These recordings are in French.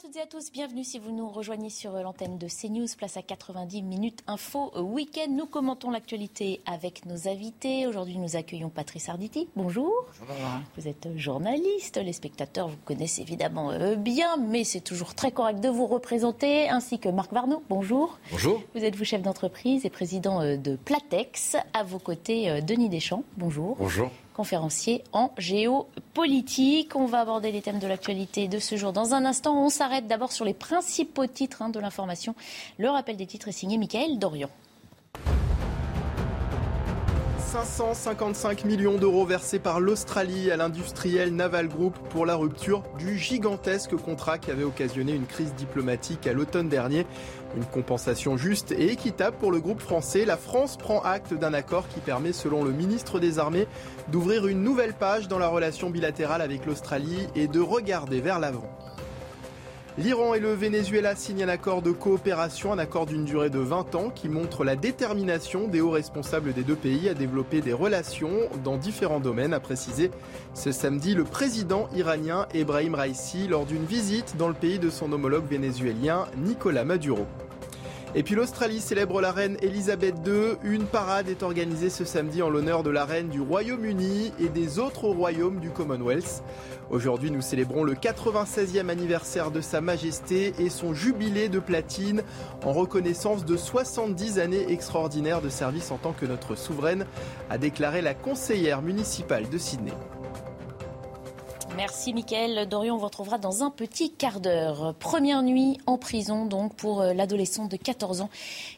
toutes et à tous, bienvenue si vous nous rejoignez sur l'antenne de CNews, place à 90 minutes info week-end. Nous commentons l'actualité avec nos invités. Aujourd'hui, nous accueillons Patrice Arditi. Bonjour. Vous êtes journaliste, les spectateurs vous connaissent évidemment euh, bien, mais c'est toujours très correct de vous représenter, ainsi que Marc Varnaud. Bonjour. Bonjour. Vous êtes vous chef d'entreprise et président euh, de Platex. À vos côtés, euh, Denis Deschamps. Bonjour. Bonjour conférencier en géopolitique. On va aborder les thèmes de l'actualité de ce jour dans un instant. On s'arrête d'abord sur les principaux titres hein, de l'information. Le rappel des titres est signé Michael Dorian. 555 millions d'euros versés par l'Australie à l'industriel Naval Group pour la rupture du gigantesque contrat qui avait occasionné une crise diplomatique à l'automne dernier. Une compensation juste et équitable pour le groupe français. La France prend acte d'un accord qui permet, selon le ministre des Armées, d'ouvrir une nouvelle page dans la relation bilatérale avec l'Australie et de regarder vers l'avant. L'Iran et le Venezuela signent un accord de coopération, un accord d'une durée de 20 ans qui montre la détermination des hauts responsables des deux pays à développer des relations dans différents domaines, a précisé ce samedi le président iranien Ebrahim Raisi lors d'une visite dans le pays de son homologue vénézuélien Nicolas Maduro. Et puis l'Australie célèbre la reine Elisabeth II. Une parade est organisée ce samedi en l'honneur de la reine du Royaume-Uni et des autres royaumes du Commonwealth. Aujourd'hui, nous célébrons le 96e anniversaire de Sa Majesté et son jubilé de platine en reconnaissance de 70 années extraordinaires de service en tant que notre souveraine, a déclaré la conseillère municipale de Sydney. Merci Mickaël. Dorian, on vous retrouvera dans un petit quart d'heure. Première nuit en prison donc pour euh, l'adolescent de 14 ans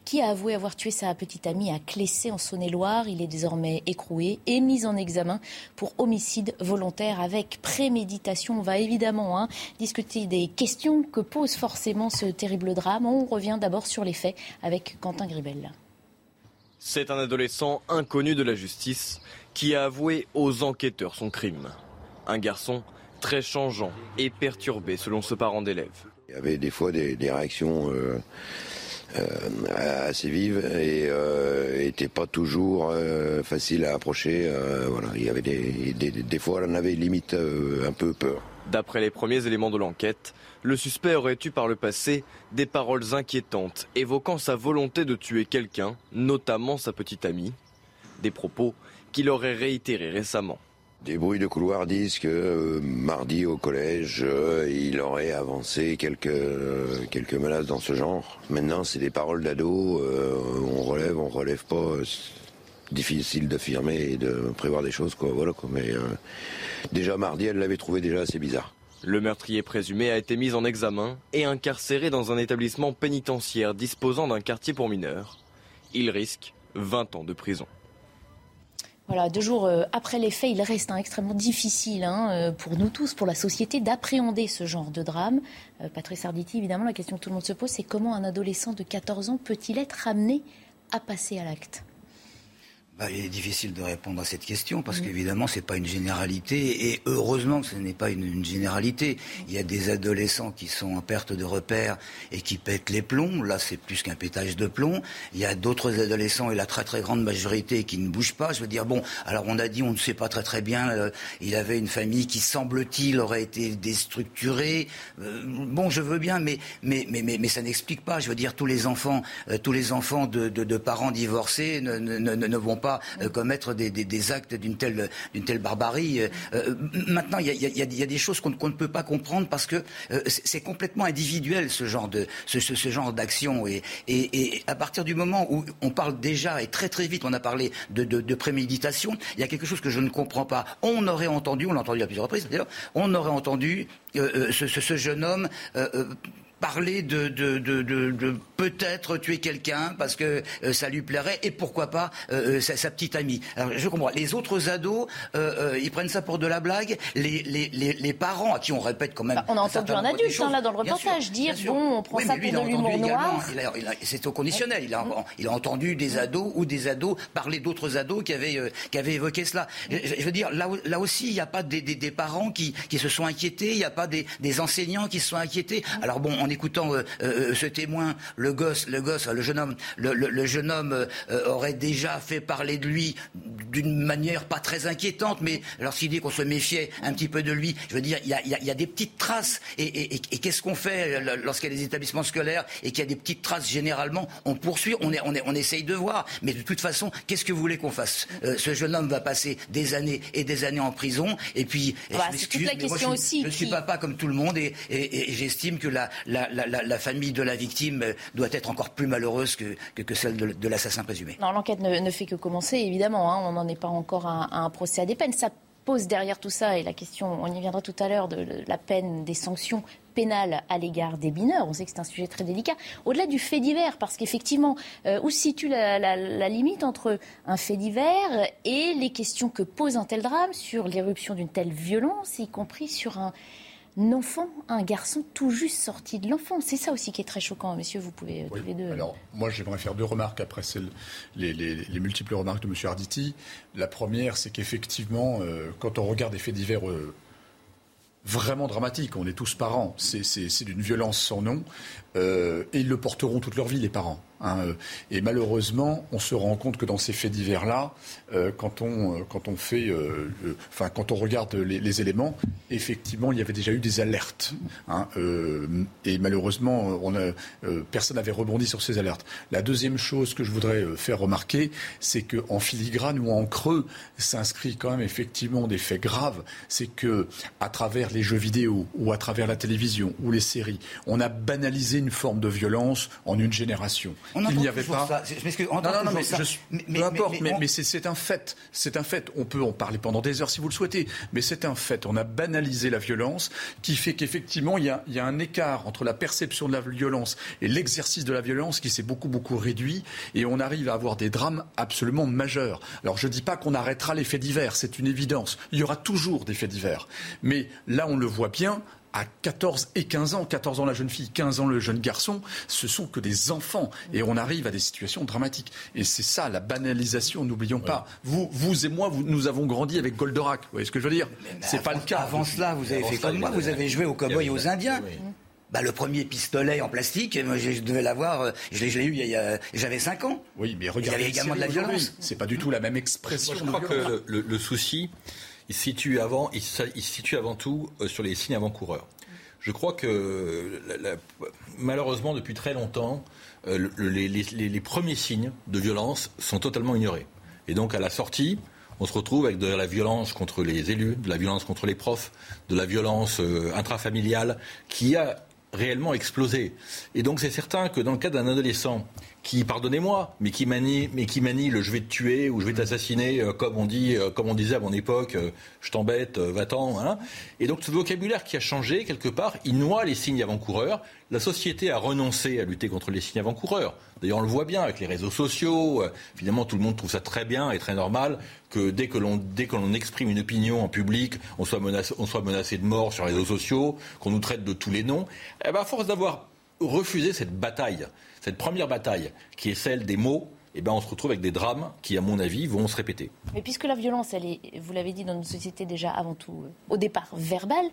qui a avoué avoir tué sa petite amie à Clessé en Saône-et-Loire. Il est désormais écroué et mis en examen pour homicide volontaire avec préméditation. On va évidemment hein, discuter des questions que pose forcément ce terrible drame. On revient d'abord sur les faits avec Quentin Gribel. C'est un adolescent inconnu de la justice qui a avoué aux enquêteurs son crime. Un garçon très changeant et perturbé selon ce parent d'élève. Il y avait des fois des, réactions euh, euh, assez vives et n'étaient euh, pas toujours faciles à approcher. voilà, il y avait des, des, fois, on avait limite un peu peur. D'après les premiers éléments de l'enquête, le suspect aurait eu par le passé des paroles inquiétantes évoquant sa volonté de tuer quelqu'un, notamment sa petite amie. Des propos qu'il aurait réitérés récemment. Des bruits de couloir disent que euh, mardi au collège, euh, il aurait avancé quelques, euh, quelques menaces dans ce genre. Maintenant, c'est des paroles d'ado. on relève, on relève pas. difficile d'affirmer et de prévoir des choses, quoi. Voilà, quoi. Mais déjà mardi, elle l'avait trouvé déjà assez bizarre. Le meurtrier présumé a été mis en examen et incarcéré dans un établissement pénitentiaire disposant d'un quartier pour mineurs. Il risque 20 ans de prison. Voilà, deux jours euh, après les faits, il reste hein, extrêmement difficile hein, euh, pour nous tous, pour la société, d'appréhender ce genre de drame. Euh, Patrice Arditi, évidemment, la question que tout le monde se pose, c'est comment un adolescent de 14 ans peut-il être ramené à passer à l'acte? Bah, il est difficile de répondre à cette question parce qu'évidemment c'est pas une généralité et heureusement que ce n'est pas une, généralité. Il y a des adolescents qui sont en perte de repères et qui pètent les plombs. Là c'est plus qu'un pétage de plomb. Il y a d'autres adolescents et la très très grande majorité qui ne bougent pas. Je veux dire bon alors on a dit on ne sait pas très très bien. Euh, il avait une famille qui semble-t-il aurait été déstructurée. Euh, bon je veux bien mais mais mais mais, mais ça n'explique pas. Je veux dire tous les enfants euh, tous les enfants de, de, de parents divorcés ne, ne, ne, ne vont pas euh, commettre des, des, actes d'une telle, d'une telle barbarie. Euh, euh, maintenant, il y a, y, a, y a, des choses qu'on, ne peut pas comprendre parce que c'est complètement individuel ce genre de ce, ce, genre d'action et, et, et, à partir du moment où on parle déjà et très très vite, on a parlé de, de, de préméditation, il y a quelque chose que je ne comprends pas. On aurait entendu, on l'a entendu à plusieurs reprises d'ailleurs, on aurait entendu ce, ce, jeune homme parler de, de, de, de peut-être tuer quelqu'un parce que euh, ça lui plairait et pourquoi pas euh, sa, sa, petite amie. Alors je comprends. Les autres ados, ils prennent ça pour de la blague. Les, les, les, les parents à qui on répète quand même. Bah, on a entendu un adulte hein, là dans le reportage dire bon, on prend ça pour de l'humour noir. C'est au conditionnel. Il a, il a entendu des ados ou des ados parler d'autres ados qui avaient, qui avaient évoqué cela. Je, veux dire, là, là aussi, il n'y a pas des, des, des parents qui, qui, se sont inquiétés, il n'y a pas des, des, enseignants qui se sont inquiétés. Alors bon, en écoutant euh, euh, ce témoin, le gosse, le gosse, le jeune homme, le, le, le jeune homme euh, aurait déjà fait parler de lui d'une manière pas très inquiétante, mais lorsqu'il dit qu'on se méfiait un petit peu de lui, je veux dire, il y a, y a, y a des petites traces. Et, et, et qu'est-ce qu'on fait lorsqu'il y a des établissements scolaires et qu'il y a des petites traces généralement On poursuit, on, est, on, est, on essaye de voir. Mais de toute façon, qu'est-ce que vous voulez qu'on fasse? Ce jeune homme va passer des années et des années en prison. Et puis, bah, je toute la question je, aussi. Je suis papa comme tout le monde et, j'estime que la, la, la, famille de la victime doit être encore plus malheureuse que, celle de, l'assassin présumé. Non, l'enquête ne, fait que commencer, évidemment. Hein, on n'en est pas encore à, un procès à des peines. Ça pose derrière tout ça, et la question, on y viendra tout à l'heure, de la peine, des sanctions pénales à l'égard des mineurs. On sait que c'est un sujet très délicat. Au-delà du fait divers, parce qu'effectivement, euh, où se situe la, la, limite entre un fait divers et les questions que pose un tel drame sur l'éruption d'une telle violence, y compris sur un enfant, un garçon tout juste sorti de l'enfant. C'est ça aussi qui est très choquant, messieurs, vous pouvez euh, oui. tous les deux. Alors, moi, j'aimerais faire deux remarques après les, les, les, multiples remarques de M. Arditi. La première, c'est qu'effectivement, euh, quand on regarde des faits divers euh, vraiment dramatiques, on est tous parents, c'est d'une violence sans nom, euh, et ils le porteront toute leur vie, les parents. Hein, euh, et malheureusement, on se rend compte que dans ces faits divers-là, euh, quand, on, euh, quand on quand on regarde les, éléments, effectivement, il y avait déjà eu des alertes. Hein, et malheureusement, personne n'avait rebondi sur ces alertes. La deuxième chose que je voudrais faire remarquer, c'est qu'en filigrane ou en creux s'inscrit quand même effectivement des faits graves. C'est que à travers les jeux vidéo ou à travers la télévision ou les séries, on a banalisé une forme de violence en une génération. On il n'y avait pas. Ça. Je non, non, non, mais, je, mais, peu importe, mais, c'est un fait. C'est un fait. On peut en parler pendant des heures si vous le souhaitez, mais c'est un fait. On a banalisé la violence, qui fait qu'effectivement il y, a, il y a un écart entre la perception de la violence et l'exercice de la violence qui s'est beaucoup beaucoup réduit, et on arrive à avoir des drames absolument majeurs. Alors je ne dis pas qu'on arrêtera les faits divers, c'est une évidence. Il y aura toujours des faits divers, mais là on le voit bien à 14 et 15 ans, 14 ans la jeune fille, 15 ans le jeune garçon, ce sont que des enfants. Et on arrive à des situations dramatiques. Et c'est ça, la banalisation, n'oublions ouais. pas. Vous, vous et moi, vous, nous avons grandi avec Goldorak. Vous voyez ce que je veux dire C'est pas le cas. Avant cela, vous avez fait comme moi, vous avez joué aux cowboys et aux Indiens. Oui. Bah, le premier pistolet en plastique, moi, je devais l'avoir, je l'ai eu il y a, j'avais 5 ans. Oui, mais regardez. Il y avait également de la violence. C'est pas du tout la même expression. Moi, je crois que le, le, le, souci, il se situe avant, il se, situe avant tout euh, sur les signes avant-coureurs je crois que malheureusement, depuis très longtemps, euh, les, premiers signes de violence sont totalement ignorés. Et donc, à la sortie, on se retrouve avec de la violence contre les élus, de la violence contre les profs, de la violence euh, intrafamiliale qui a réellement explosé. Et donc, c'est certain que dans le cas d'un adolescent qui, pardonnez-moi, mais qui manie, mais qui manie le je vais te tuer ou je vais t'assassiner, euh, comme on dit, euh, comme on disait à mon époque, euh, je t'embête, va-t'en. Hein. Et donc ce vocabulaire qui a changé quelque part, il noie les signes avant-coureurs. La société a renoncé à lutter contre les signes avant-coureurs. D'ailleurs, on le voit bien avec les réseaux sociaux. Évidemment, tout le monde trouve ça très bien et très normal que dès que l'on dès que l'on exprime une opinion en public, on soit menacé, on soit menacé de mort sur les réseaux sociaux, qu'on nous traite de tous les noms. Eh ben, à force d'avoir refusé cette bataille cette première bataille, qui est celle des mots, eh ben, on se retrouve avec des drames qui, à mon avis, vont se répéter. Mais puisque la violence, vous l'avez dit, dans notre société déjà avant tout, euh, au départ, verbale,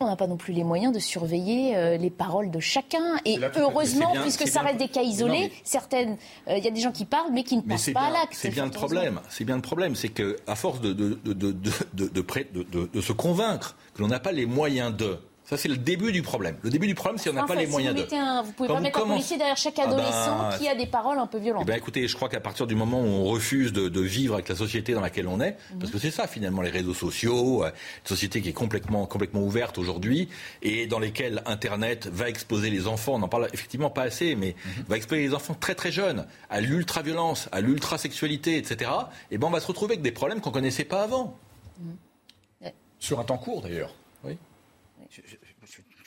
on n'a pas non plus les moyens de surveiller euh, les paroles de chacun. Et heureusement, bien, puisque ça reste des cas isolés, non, mais... certaines, il euh, y a des gens qui parlent, mais qui ne passent pas bien, à l'acte. C'est bien le problème. C'est bien le problème, c'est que à force de, de, de, de se convaincre que l'on n'a pas les moyens de ça, c'est le début du problème. Le début du problème, c'est qu'on n'a pas les moyens vous de. Un, vous pouvez Quand pas mettre commence... un policier derrière chaque adolescent ah ben, qui a des paroles un peu violentes. Eh ben, écoutez, je crois qu'à partir du moment où on refuse de, de, vivre avec la société dans laquelle on est, -hmm. parce que c'est ça finalement les réseaux sociaux, euh, une société qui est complètement, complètement ouverte aujourd'hui et dans lesquelles Internet va exposer les enfants, on n'en parle effectivement pas assez, mais -hmm. va exposer les enfants très très jeunes à l'ultra-violence, à l'ultra-sexualité, etc. Et eh ben on va se retrouver avec des problèmes qu'on connaissait pas avant. -hmm. Sur un temps court d'ailleurs. Oui. Je,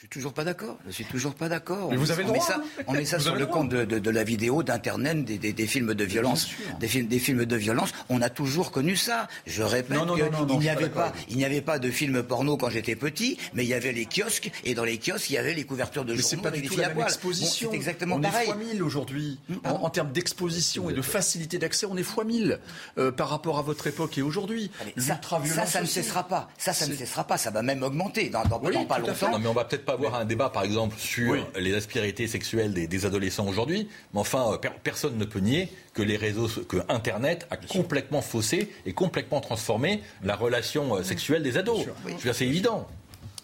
suis toujours pas d'accord. Je suis toujours pas d'accord. Mais vous avez on, met ça, on met ça sur le compte de, la vidéo, d'internet, des, films de violence, des films, des films de violence. On a toujours connu ça. Je répète qu'il n'y avait pas, il n'y avait pas de films porno quand j'étais petit, mais il y avait les kiosques et dans les kiosques il y avait les couvertures de mais journaux. c'est pas du tout la même exposition. c'est exactement on pareil. est fois mille aujourd'hui hmm, en, termes d'exposition et de facilité d'accès. On est fois mille euh, par rapport à votre époque et aujourd'hui. Ça, ça, ça ne cessera pas. Ça, ça ne cessera pas. Ça va même augmenter dans, dans, pas longtemps. Non, mais on va peut-être pas avoir un débat, par exemple, sur les aspérités sexuelles des, adolescents aujourd'hui. Mais enfin, euh, personne ne peut nier que les réseaux, que Internet a complètement faussé et complètement transformé la relation euh, sexuelle des ados. Dire, c'est évident.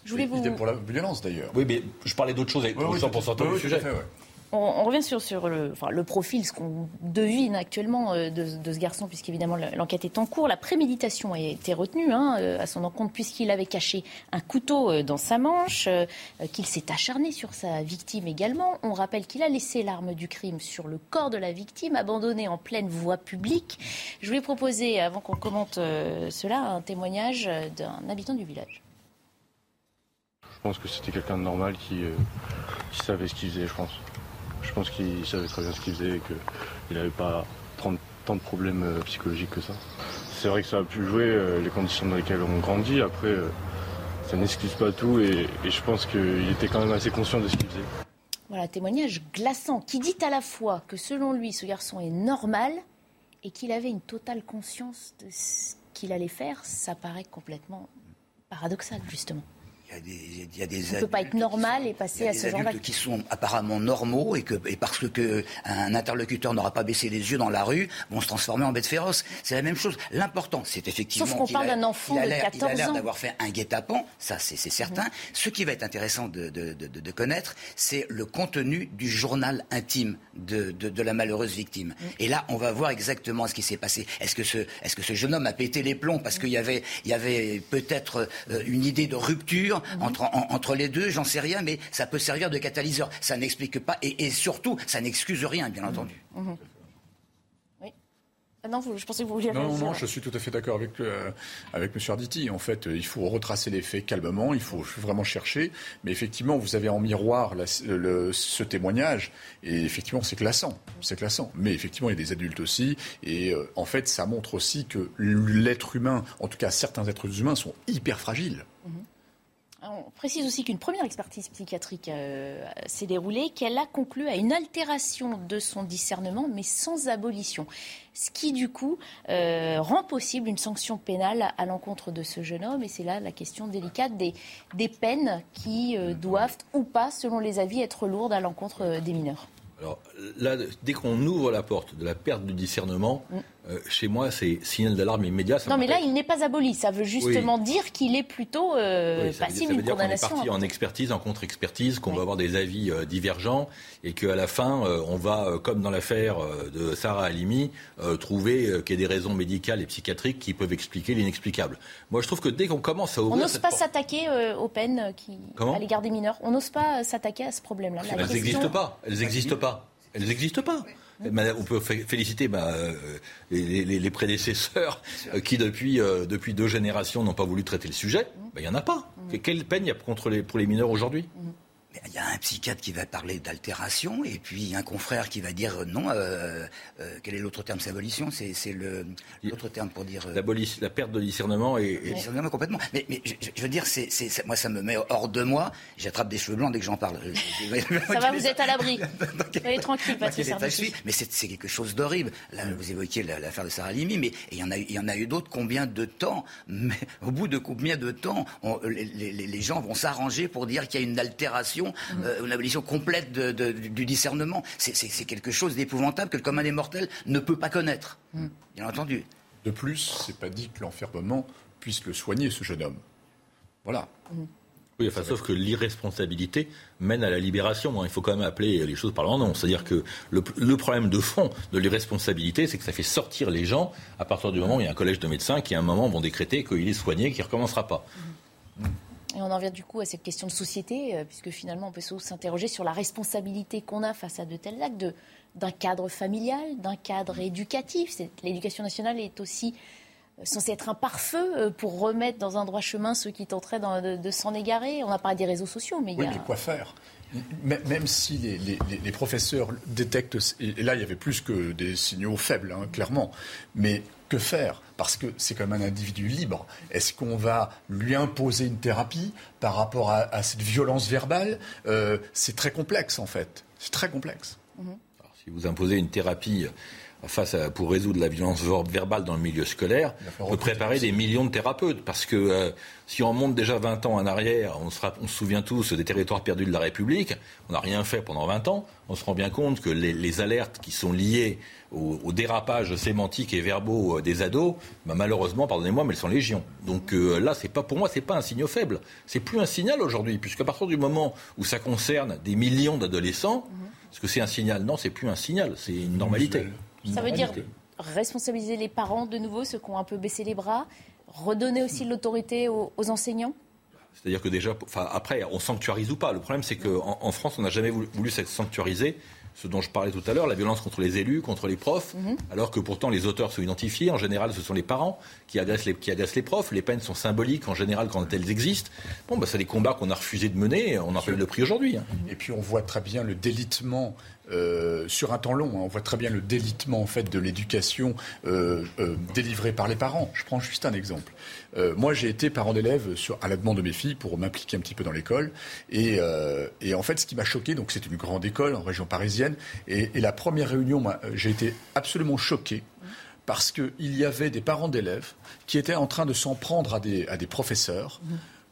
Je voulais vous... pour la violence d'ailleurs. Oui, mais je parlais d'autre chose avec oui, pour sortir du sujet. On, revient sur, le, profil, ce qu'on devine actuellement euh, de, ce garçon, puisqu'évidemment l'enquête est en cours. La préméditation a été retenue hein, euh, à son encontre, puisqu'il avait caché un couteau euh, dans sa manche, qu'il s'est acharné sur sa victime également. On rappelle qu'il a laissé l'arme du crime sur le corps de la victime, abandonnée en pleine voie publique. Je voulais proposer, avant qu'on commente cela, un témoignage d'un habitant du village. Je pense que c'était quelqu'un de normal qui savait ce qu'il faisait, je pense. Je pense qu'il savait très bien ce qu'il faisait et qu'il n'avait pas tant de problèmes euh, psychologiques que ça. C'est vrai que ça a pu jouer, euh, les conditions dans lesquelles on grandit. Après, euh, ça n'excuse pas tout et, je pense qu'il était quand même assez conscient de ce qu'il faisait. Voilà, témoignage glaçant qui dit à la fois que selon lui, ce garçon est normal et qu'il avait une totale conscience de ce qu'il allait faire. Ça paraît complètement paradoxal, justement. Il y a des, ne peut pas être normal et passer à ce genre qui sont apparemment normaux et que et parce que un interlocuteur n'aura pas baissé les yeux dans la rue vont se transformer en bête féroce. C'est la même chose. L'important, c'est effectivement. Sauf qu'on parle d'un enfant de 14 ans. Il a l'air d'avoir fait un guet-apens, ça c'est certain. Mhm. Ce qui va être intéressant de, de, de, connaître, c'est le contenu du journal intime de, la malheureuse victime. Mhm. Et là, on va voir exactement ce qui s'est passé. Est-ce que ce est-ce que ce jeune homme a pété les plombs parce qu'il y avait il y avait peut-être euh, une idée de rupture Mhm. entre, les deux, j'en sais rien, mais ça peut servir de catalyseur. Ça n'explique pas, et, surtout, ça n'excuse rien, bien entendu. Mhm. Ah non, je pensais que vous vouliez Non, non, je suis tout à fait d'accord avec, euh, avec M. Arditi. En fait, il faut retracer les faits calmement, il faut vraiment chercher. Mais effectivement, vous avez en miroir ce témoignage, et effectivement, c'est classant. C'est classant. Mais effectivement, il y a des adultes aussi. Et euh, en fait, ça montre aussi que l'être humain, en tout cas certains êtres humains, sont hyper fragiles. Mhm. On précise aussi qu'une première expertise psychiatrique euh, s'est déroulée, qu'elle a conclu à une altération de son discernement, mais sans abolition. Ce qui, du coup, euh, rend possible une sanction pénale à l'encontre de ce jeune homme. Et c'est là la question délicate des, des peines qui euh, doivent ou pas, selon les avis, être lourdes à l'encontre des mineurs. Alors là, dès qu'on ouvre la porte de la perte du discernement, mm. Euh, chez moi, c'est signal d'alarme immédiat. non, mais là, il n'est pas aboli. Ça veut justement dire qu'il est plutôt euh, passible d'une condamnation. On est parti en expertise, en contre-expertise, qu'on va avoir des avis euh, divergents et qu'à la fin, on va, comme dans l'affaire de Sarah Halimi, trouver qu'il y a des raisons médicales et psychiatriques qui peuvent expliquer l'inexplicable. Moi, je trouve que dès qu'on commence à ouvrir. On n'ose pas s'attaquer aux peines qui, à l'égard des mineurs. On n'ose pas s'attaquer à ce problème-là. Elles n'existent pas. Elles n'existent pas. Elles n'existent pas. On peut féliciter bah, euh, les, prédécesseurs euh, qui, depuis, euh, depuis deux générations, n'ont pas voulu traiter le sujet. Bah, il n'y en a pas. Quelle peine il y a contre les, pour les mineurs aujourd'hui? Il y a un psychiatre qui va parler d'altération et puis un confrère qui va dire non. Euh, euh, quel est l'autre terme C'est abolition C'est l'autre terme pour dire. Euh, la perte de discernement et. et... Discernement complètement. Mais, mais je, veux dire, c'est moi, ça me met hors de moi. J'attrape des cheveux blancs dès que j'en parle. ça va, vous êtes à l'abri. Soyez tranquille, Patrice Mais c'est quelque chose d'horrible. Là, vous évoquiez l'affaire de Sarah Limi, mais il y en a, il y en a eu d'autres. Combien de temps mais Au bout de combien de temps les, les, les gens vont s'arranger pour dire qu'il y a une altération euh, une abolition complète du discernement. C'est quelque chose d'épouvantable que le commun des mortels ne peut pas connaître, mm. bien entendu. De plus, c'est pas dit que l'enfermement puisse le soigner, ce jeune homme. Voilà. Mm. Oui, enfin, sauf que l'irresponsabilité mène à la libération. Il faut quand même appeler les choses par leur nom. C'est-à-dire que le, problème de fond de l'irresponsabilité, c'est que ça fait sortir les gens à partir du moment où il y a un collège de médecins qui, à un moment, vont décréter qu'il est soigné, qu'il ne recommencera pas. Mm. Et on en vient du coup à cette question de société, euh, puisque finalement on peut s'interroger sur la responsabilité qu'on a face à de tels actes, d'un cadre familial, d'un cadre éducatif. L'éducation nationale est aussi censé être un pare-feu pour remettre dans un droit chemin ceux qui tenteraient de, s'en égarer. On a parlé des réseaux sociaux, mais il y a... mais quoi faire? Même si les, professeurs détectent, et là il y avait plus que des signaux faibles, hein, clairement, mais que faire? Parce que c'est comme un individu libre. Est-ce qu'on va lui imposer une thérapie par rapport à, cette violence verbale? Euh, C'est très complexe en fait. C'est très complexe. Mhm. si vous imposez une thérapie face à, pour résoudre la violence verbale dans le milieu scolaire, peut préparer des millions de thérapeutes. Parce que euh, si on monte déjà 20 ans en arrière, on, sera, on se souvient tous des territoires perdus de la République, on n'a rien fait pendant 20 ans, on se rend bien compte que les, alertes qui sont liées au, dérapage sémantique et verbaux euh, des ados, bah, malheureusement, pardonnez-moi, mais elles sont légion. Donc euh, là, c'est pas, pour moi, c'est pas un signe faible. C'est plus un signal aujourd'hui, puisqu'à partir du moment où ça concerne des millions d'adolescents, mhm. est-ce que c'est un signal? Non, c'est plus un signal, c'est une normalité. Ça veut dire responsabiliser les parents de nouveau, ceux qui ont un peu baissé les bras, redonner aussi l'autorité aux, enseignants c'est-à-dire que déjà, après, on sanctuarise ou pas. Le problème, c'est qu'en en France, on n'a jamais voulu, voulu sanctuariser ce dont je parlais tout à l'heure, la violence contre les élus, contre les profs, mhm. alors que pourtant les auteurs sont identifiés. En général, ce sont les parents qui agressent les, qui les profs. Les peines sont symboliques en général quand elles existent. Bon, bah, c'est des combats qu'on a refusé de mener. On en paye le prix aujourd'hui. Hein. Et puis on voit très bien le délitement euh, sur un temps long. Hein. On voit très bien le délitement en fait de l'éducation euh, euh, délivrée par les parents. Je prends juste un exemple. moi, j'ai été parent d'élève à la demande de mes filles pour m'impliquer un petit peu dans l'école. Et, en fait, ce qui m'a choqué, donc c'est une grande école en région parisienne, et, la première réunion, j'ai été absolument choqué parce qu'il y avait des parents d'élèves qui étaient en train de s'en prendre à des, professeurs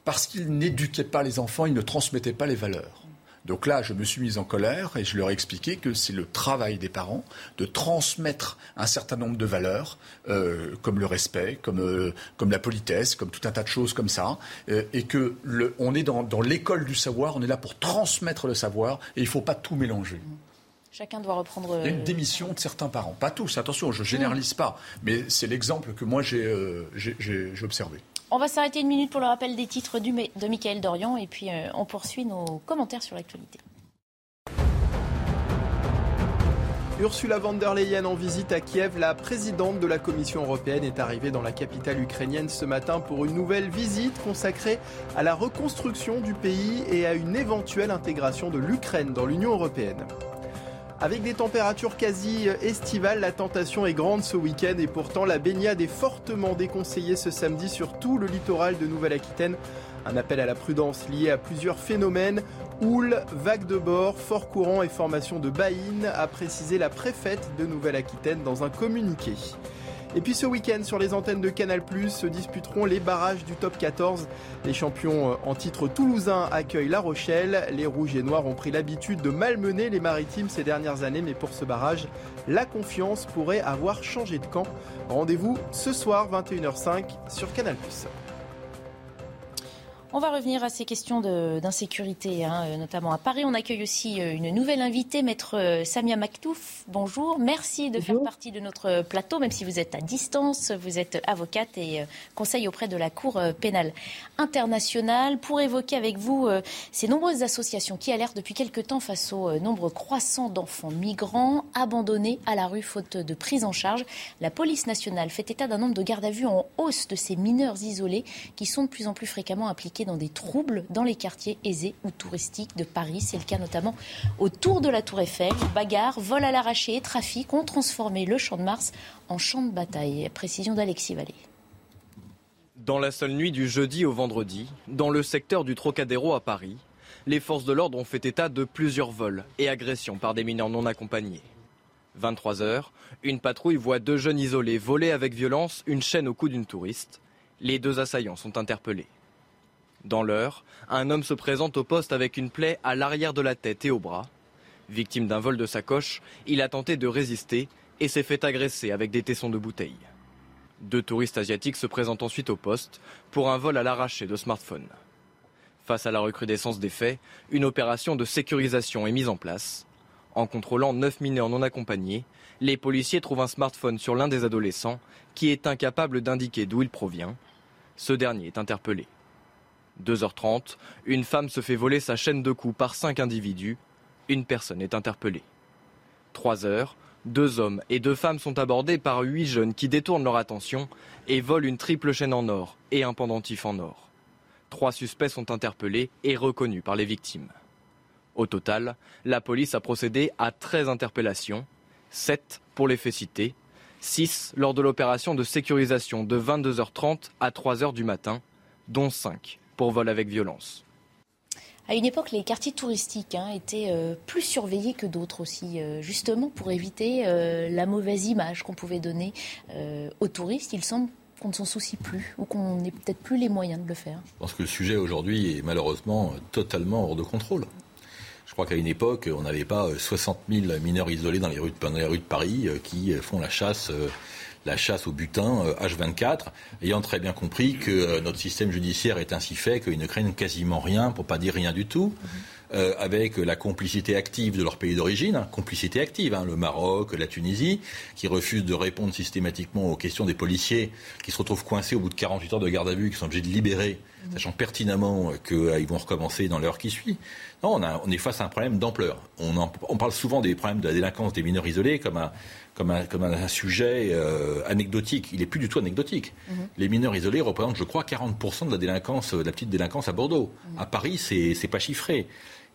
parce qu'ils n'éduquaient pas les enfants, ils ne transmettaient pas les valeurs. Donc là, je me suis mise en colère et je leur ai expliqué que c'est le travail des parents de transmettre un certain nombre de valeurs, euh, comme le respect, comme, euh, comme la politesse, comme tout un tas de choses comme ça, euh, et que on est dans l'école du savoir, on est là pour transmettre le savoir, et il ne faut pas tout mélanger. Chacun doit reprendre. Il y a une démission de certains parents. Pas tous, attention, je ne généralise pas. Mais c'est l'exemple que moi j'ai observé. On va s'arrêter une minute pour le rappel des titres de Michael Dorian et puis euh, on poursuit nos commentaires sur l'actualité. Ursula von der Leyen en visite à Kiev, la présidente de la Commission européenne est arrivée dans la capitale ukrainienne ce matin pour une nouvelle visite consacrée à la reconstruction du pays et à une éventuelle intégration de l'Ukraine dans l'Union européenne. Avec des températures quasi estivales, la tentation est grande ce week-end et pourtant la baignade est fortement déconseillée ce samedi sur tout le littoral de Nouvelle-Aquitaine. Un appel à la prudence lié à plusieurs phénomènes, houle, vagues de bord, fort courant et formation de baïnes, a précisé la préfète de Nouvelle-Aquitaine dans un communiqué. Et puis ce week-end, sur les antennes de Canal+, se disputeront les barrages du top 14. Les champions euh, en titre toulousain accueillent La Rochelle. Les Rouges et Noirs ont pris l'habitude de malmener les Maritimes ces dernières années, mais pour ce barrage, la confiance pourrait avoir changé de camp. Rendez-vous ce soir 21h05 sur Canal+. On va revenir à ces questions d'insécurité, hein, euh, notamment à Paris. On accueille aussi euh, une nouvelle invitée, maître euh, Samia Maktouf. Bonjour, merci de faire partie de notre plateau, même si vous êtes à distance. Vous êtes avocate et conseil auprès de la Cour pénale internationale pour évoquer avec vous ces nombreuses associations qui alertent depuis quelque temps face au nombre croissant d'enfants migrants abandonnés à la rue faute de prise en charge. La police nationale fait état d'un nombre de gardes à vue en hausse de ces mineurs isolés qui sont de plus en plus fréquemment impliqués dans des troubles dans les quartiers aisés ou touristiques de Paris. C'est le cas notamment autour de la Tour Eiffel. Bagarres, vols à l'arraché et trafic ont transformé le Champ de Mars en champ de bataille. Précision d'Alexis Vallée. Dans la seule nuit du jeudi au vendredi, dans le secteur du Trocadéro à Paris, les forces de l'ordre ont fait état de plusieurs vols et agressions par des mineurs non accompagnés. 23 heures, une patrouille voit deux jeunes isolés voler avec violence une chaîne au cou d'une touriste. Les deux assaillants sont interpellés. Dans l'heure, un homme se présente au poste avec une plaie à l'arrière de la tête et au bras. Victime d'un vol de sacoche, il a tenté de résister et s'est fait agresser avec des tessons de bouteille. Deux touristes asiatiques se présentent ensuite au poste pour un vol à l'arraché de smartphones. Face à la recrudescence des faits, une opération de sécurisation est mise en place. En contrôlant neuf mineurs non accompagnés, les policiers trouvent un smartphone sur l'un des adolescents qui est incapable d'indiquer d'où il provient. Ce dernier est interpellé. 2h30, une femme se fait voler sa chaîne de coups par cinq individus. Une personne est interpellée. 3 heures, Deux hommes et deux femmes sont abordés par huit jeunes qui détournent leur attention et volent une triple chaîne en or et un pendentif en or. Trois suspects sont interpellés et reconnus par les victimes. Au total, la police a procédé à 13 interpellations, 7 pour les faits cités, 6 lors de l'opération de sécurisation de 22h30 à 3h du matin, dont 5 pour vol avec violence. À une époque, les quartiers touristiques hein, étaient euh, plus surveillés que d'autres aussi, euh, justement pour éviter euh, la mauvaise image qu'on pouvait donner aux touristes. Il semble qu'on ne s'en soucie plus ou qu'on n'ait peut-être plus les moyens de le faire. Je pense que le sujet aujourd'hui est malheureusement totalement hors de contrôle. Je crois qu'à une époque, on n'avait pas 60 000 mineurs isolés dans les rues de, dans les rues de Paris qui font la chasse la chasse au butin H24, euh, ayant très bien compris que euh, notre système judiciaire est ainsi fait qu'ils ne craignent quasiment rien, pour pas dire rien du tout. Euh, avec la complicité active de leur pays d'origine, hein, complicité active, hein, le Maroc, la Tunisie, qui refusent de répondre systématiquement aux questions des policiers, qui se retrouvent coincés au bout de 48 heures de garde à vue, qui sont obligés de libérer, sachant pertinemment qu'ils vont recommencer dans l'heure qui suit. Non, on, est face à un problème d'ampleur. On, parle souvent des problèmes de la délinquance des mineurs isolés comme un, comme un, sujet euh, anecdotique. Il n'est plus du tout anecdotique. Mhm. Les mineurs isolés représentent, je crois, 40% de la délinquance, de la petite délinquance à Bordeaux. Mhm. À Paris, c'est n'est pas chiffré.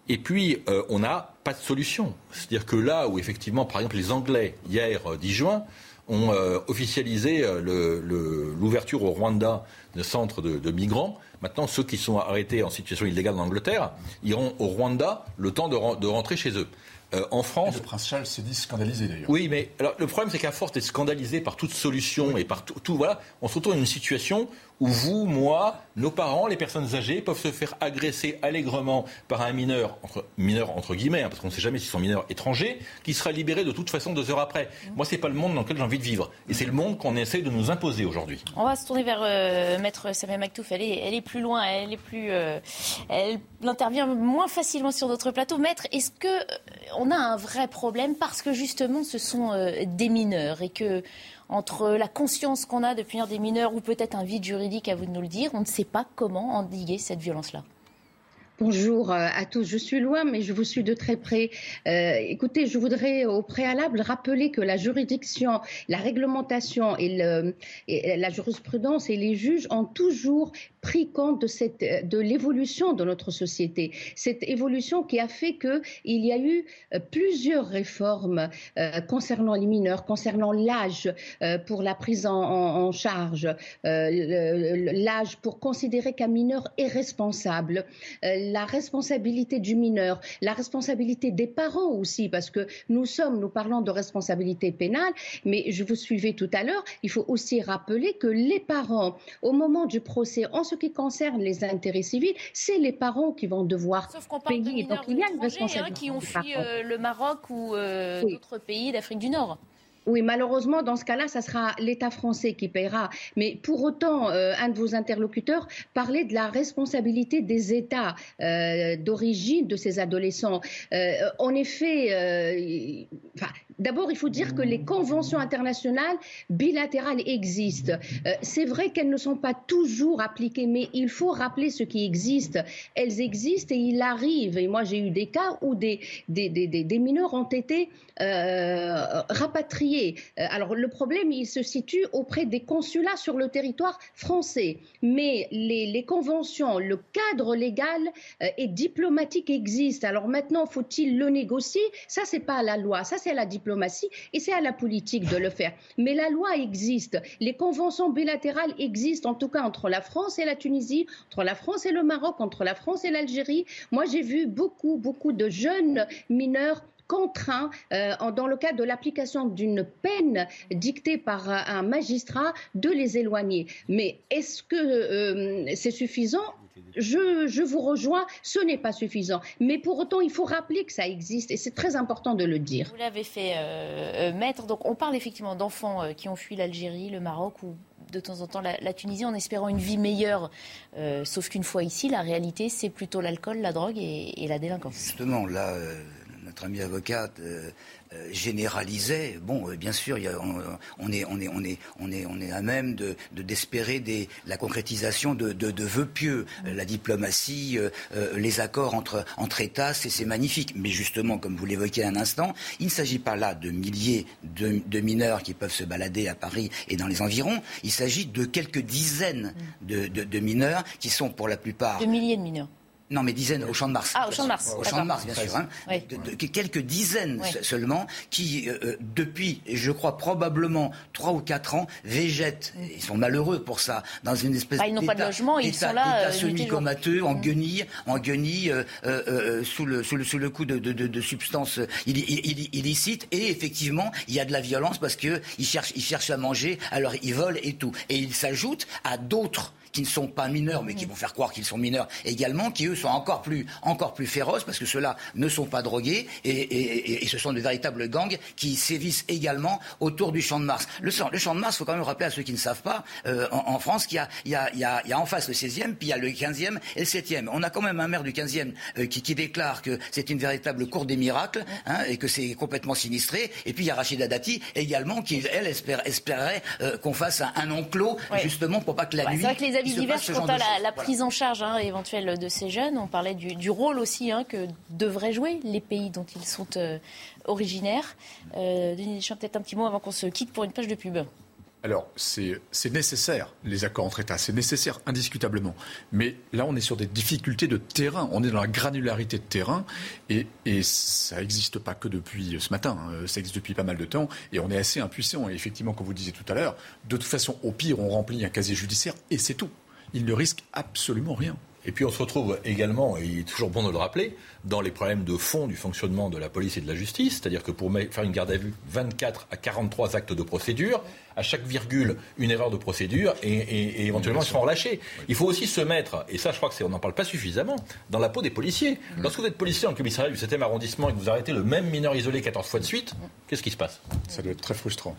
Et puis, euh, on n'a pas de solution. C'est-à-dire que là où, effectivement, par exemple, les Anglais, hier, 10 euh, juin, ont officialisé l'ouverture au Rwanda de centres de, migrants. Maintenant, ceux qui sont arrêtés en situation illégale en Angleterre iront au Rwanda le temps de rentrer chez eux. Euh, en France. le prince Charles s'est dit scandalisé d'ailleurs. Oui, mais alors, le problème, c'est qu'à force d'être scandalisé par toute solution et par tout, voilà, on se retrouve dans une situation où vous, moi, nos parents, les personnes âgées peuvent se faire agresser allègrement par un mineur, mineur entre guillemets, hein, parce qu'on ne sait jamais s'ils sont mineurs étrangers, qui sera libéré de toute façon deux heures après. Moi, c'est pas le monde dans lequel j'ai envie de vivre. Et c'est le monde qu'on essaie de nous imposer aujourd'hui. On va se tourner vers euh, Maître Samia Maktouf. Elle est, elle est plus loin, elle est plus, euh, elle intervient moins facilement sur notre plateau. Maître, est-ce que euh, on a un vrai problème parce que justement, ce sont des mineurs et que entre la conscience qu'on a de punir des mineurs ou peut-être un vide juridique, à vous de nous le dire, on ne sait pas comment endiguer cette violence-là. Bonjour euh, à tous. Je suis loin, mais je vous suis de très près. Euh, écoutez, je voudrais au préalable rappeler que la juridiction, la réglementation et, la jurisprudence et les juges ont toujours pris compte de, l'évolution de notre société. Cette évolution qui a fait qu'il y a eu euh, plusieurs réformes concernant les mineurs, concernant l'âge pour la prise en charge, l'âge pour considérer qu'un mineur est responsable, la responsabilité du mineur, la responsabilité des parents aussi, parce que nous sommes, nous parlons de responsabilité pénale, mais je vous suivais tout à l'heure, il faut aussi rappeler que les parents, au moment du procès, en ce qui concerne les intérêts civils, c'est les parents qui vont devoir payer. Donc il y a une responsabilité. qui ont fui euh, le Maroc ou euh, d'autres pays d'Afrique du Nord. Oui, malheureusement, dans ce cas-là, ça sera l'État français qui paiera. Mais pour autant, euh, un de vos interlocuteurs parlait de la responsabilité des États euh, d'origine de ces adolescents. Euh, en effet, d'abord, il faut dire que les conventions internationales bilatérales existent. C'est vrai qu'elles ne sont pas toujours appliquées, mais il faut rappeler ce qui existe. Elles existent et il arrive, et moi j'ai eu des cas où des, mineurs ont été rapatriés euh, alors le problème, il se situe auprès des consulats sur le territoire français. Mais les, conventions, le cadre légal euh, et diplomatique existent. Alors maintenant, faut-il le négocier? Ça, c'est pas à la loi, ça c'est à la diplomatie et c'est à la politique de le faire. Mais la loi existe. Les conventions bilatérales existent, en tout cas entre la France et la Tunisie, entre la France et le Maroc, entre la France et l'Algérie. Moi, j'ai vu beaucoup, beaucoup de jeunes mineurs contraint, euh, dans le cadre de l'application d'une peine dictée par un magistrat, de les éloigner. Mais est-ce que euh, c'est suffisant? Je, vous rejoins, ce n'est pas suffisant. Mais pour autant, il faut rappeler que ça existe et c'est très important de le dire. Vous l'avez fait, euh, maître. Donc, on parle effectivement d'enfants qui ont fui l'Algérie, le Maroc ou de temps en temps la, Tunisie en espérant une vie meilleure. sauf qu'une fois ici, la réalité, c'est plutôt l'alcool, la drogue et, la délinquance. Justement, là, notre ami avocat généralisait, bon, bien sûr, on, est, on, est, on, est, on, est, on est à même de, d'espérer des, la concrétisation de, vœux pieux. La diplomatie, les accords entre, États, c'est, magnifique. Mais justement, comme vous l'évoquez un instant, il ne s'agit pas là de milliers de, de, mineurs qui peuvent se balader à Paris et dans les environs. Il s'agit de quelques dizaines de, de mineurs qui sont pour la plupart... De milliers de mineurs. Non, mais dizaines au Champ de Mars. Ah, au Champ de Mars. Au Champ de Mars, bien sûr. Hein. quelques dizaines seulement qui, euh, euh, depuis, je crois probablement trois ou quatre ans, végètent. Ils sont malheureux pour ça, dans une espèce bah, ils n'ont pas de logement, ils sont là. Euh, semi-comateux, en guenille, en guenille, sous, le, sous, le, sous le coup de, de, de, substances illicites. Et effectivement, il y a de la violence parce qu'ils cherchent, ils cherchent à manger, alors ils volent et tout. Et ils s'ajoutent à d'autres qui ne sont pas mineurs, mais qui vont faire croire qu'ils sont mineurs également, qui eux sont encore plus, encore plus féroces, parce que ceux-là ne sont pas drogués, et, ce sont de véritables gangs qui sévissent également autour du Champ de Mars. Le, le Champ de Mars, il faut quand même rappeler à ceux qui ne savent pas, euh, en, France, qu'il y, y, y, a en face le 16e, puis il y a le 15e et le 7e. On a quand même un maire du 15e euh, qui, qui, déclare que c'est une véritable cour des miracles, hein, et que c'est complètement sinistré. Et puis il y a Rachida Dati également, qui, elle, espérait euh, qu'on fasse un, enclos, justement, pour pas que la nuit avis divers quant à la, prise en charge hein, éventuelle de ces jeunes. On parlait du, rôle aussi hein, que devraient jouer les pays dont ils sont euh, originaires. Euh, Denis Deschamps, peut-être un petit mot avant qu'on se quitte pour une page de pub. Alors, c'est nécessaire, les accords entre États, c'est nécessaire, indiscutablement. Mais là, on est sur des difficultés de terrain, on est dans la granularité de terrain, et, ça n'existe pas que depuis ce matin, hein. ça existe depuis pas mal de temps, et on est assez impuissant. Et effectivement, comme vous disiez tout à l'heure, de toute façon, au pire, on remplit un casier judiciaire, et c'est tout. Il ne risque absolument rien. Et puis on se retrouve également, et il est toujours bon de le rappeler, dans les problèmes de fond du fonctionnement de la police et de la justice. C'est-à-dire que pour faire une garde à vue, 24 à 43 actes de procédure, à chaque virgule, une erreur de procédure, et, éventuellement ils seront relâchés. Il faut aussi se mettre, et ça je crois qu'on n'en parle pas suffisamment, dans la peau des policiers. Mmh. Lorsque vous êtes policier en commissariat du 7e arrondissement et que vous arrêtez le même mineur isolé 14 fois de suite, qu'est-ce qui se passe? Ça doit être très frustrant.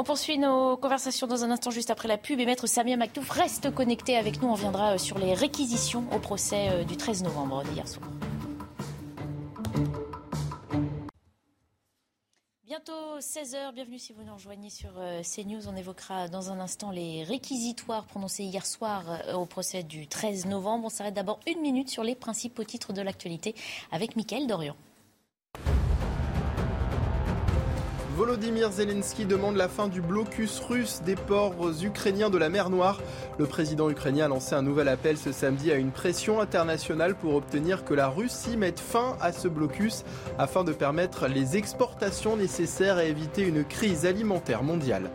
On poursuit nos conversations dans un instant juste après la pub et Maître Samia Maktouf reste connecté avec nous. On viendra euh, sur les réquisitions au procès euh, du 13 novembre d'hier soir. Bientôt 16h, bienvenue si vous nous rejoignez sur euh, CNews. On évoquera dans un instant les réquisitoires prononcés hier soir au procès du 13 novembre. On s'arrête d'abord une minute sur les principaux titres de l'actualité avec Mickaël Dorian. Volodymyr Zelensky demande la fin du blocus russe des ports ukrainiens de la mer Noire. Le président ukrainien a lancé un nouvel appel ce samedi à une pression internationale pour obtenir que la Russie mette fin à ce blocus afin de permettre les exportations nécessaires et éviter une crise alimentaire mondiale.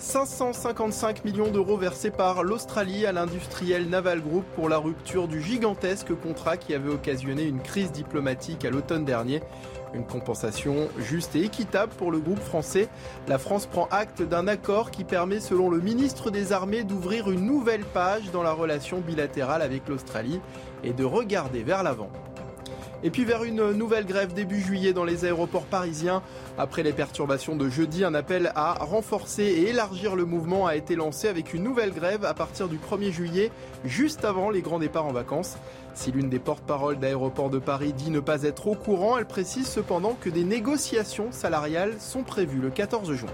555 millions d'euros versés par l'Australie à l'industriel Naval Group pour la rupture du gigantesque contrat qui avait occasionné une crise diplomatique à l'automne dernier. Une compensation juste et équitable pour le groupe français. La France prend acte d'un accord qui permet, selon le ministre des Armées, d'ouvrir une nouvelle page dans la relation bilatérale avec l'Australie et de regarder vers l'avant. Et puis vers une nouvelle grève début juillet dans les aéroports parisiens. Après les perturbations de jeudi, un appel à renforcer et élargir le mouvement a été lancé avec une nouvelle grève à partir du 1er juillet, juste avant les grands départs en vacances. Si l'une des porte-paroles d'Aéroports de Paris dit ne pas être au courant, elle précise cependant que des négociations salariales sont prévues le 14 juin.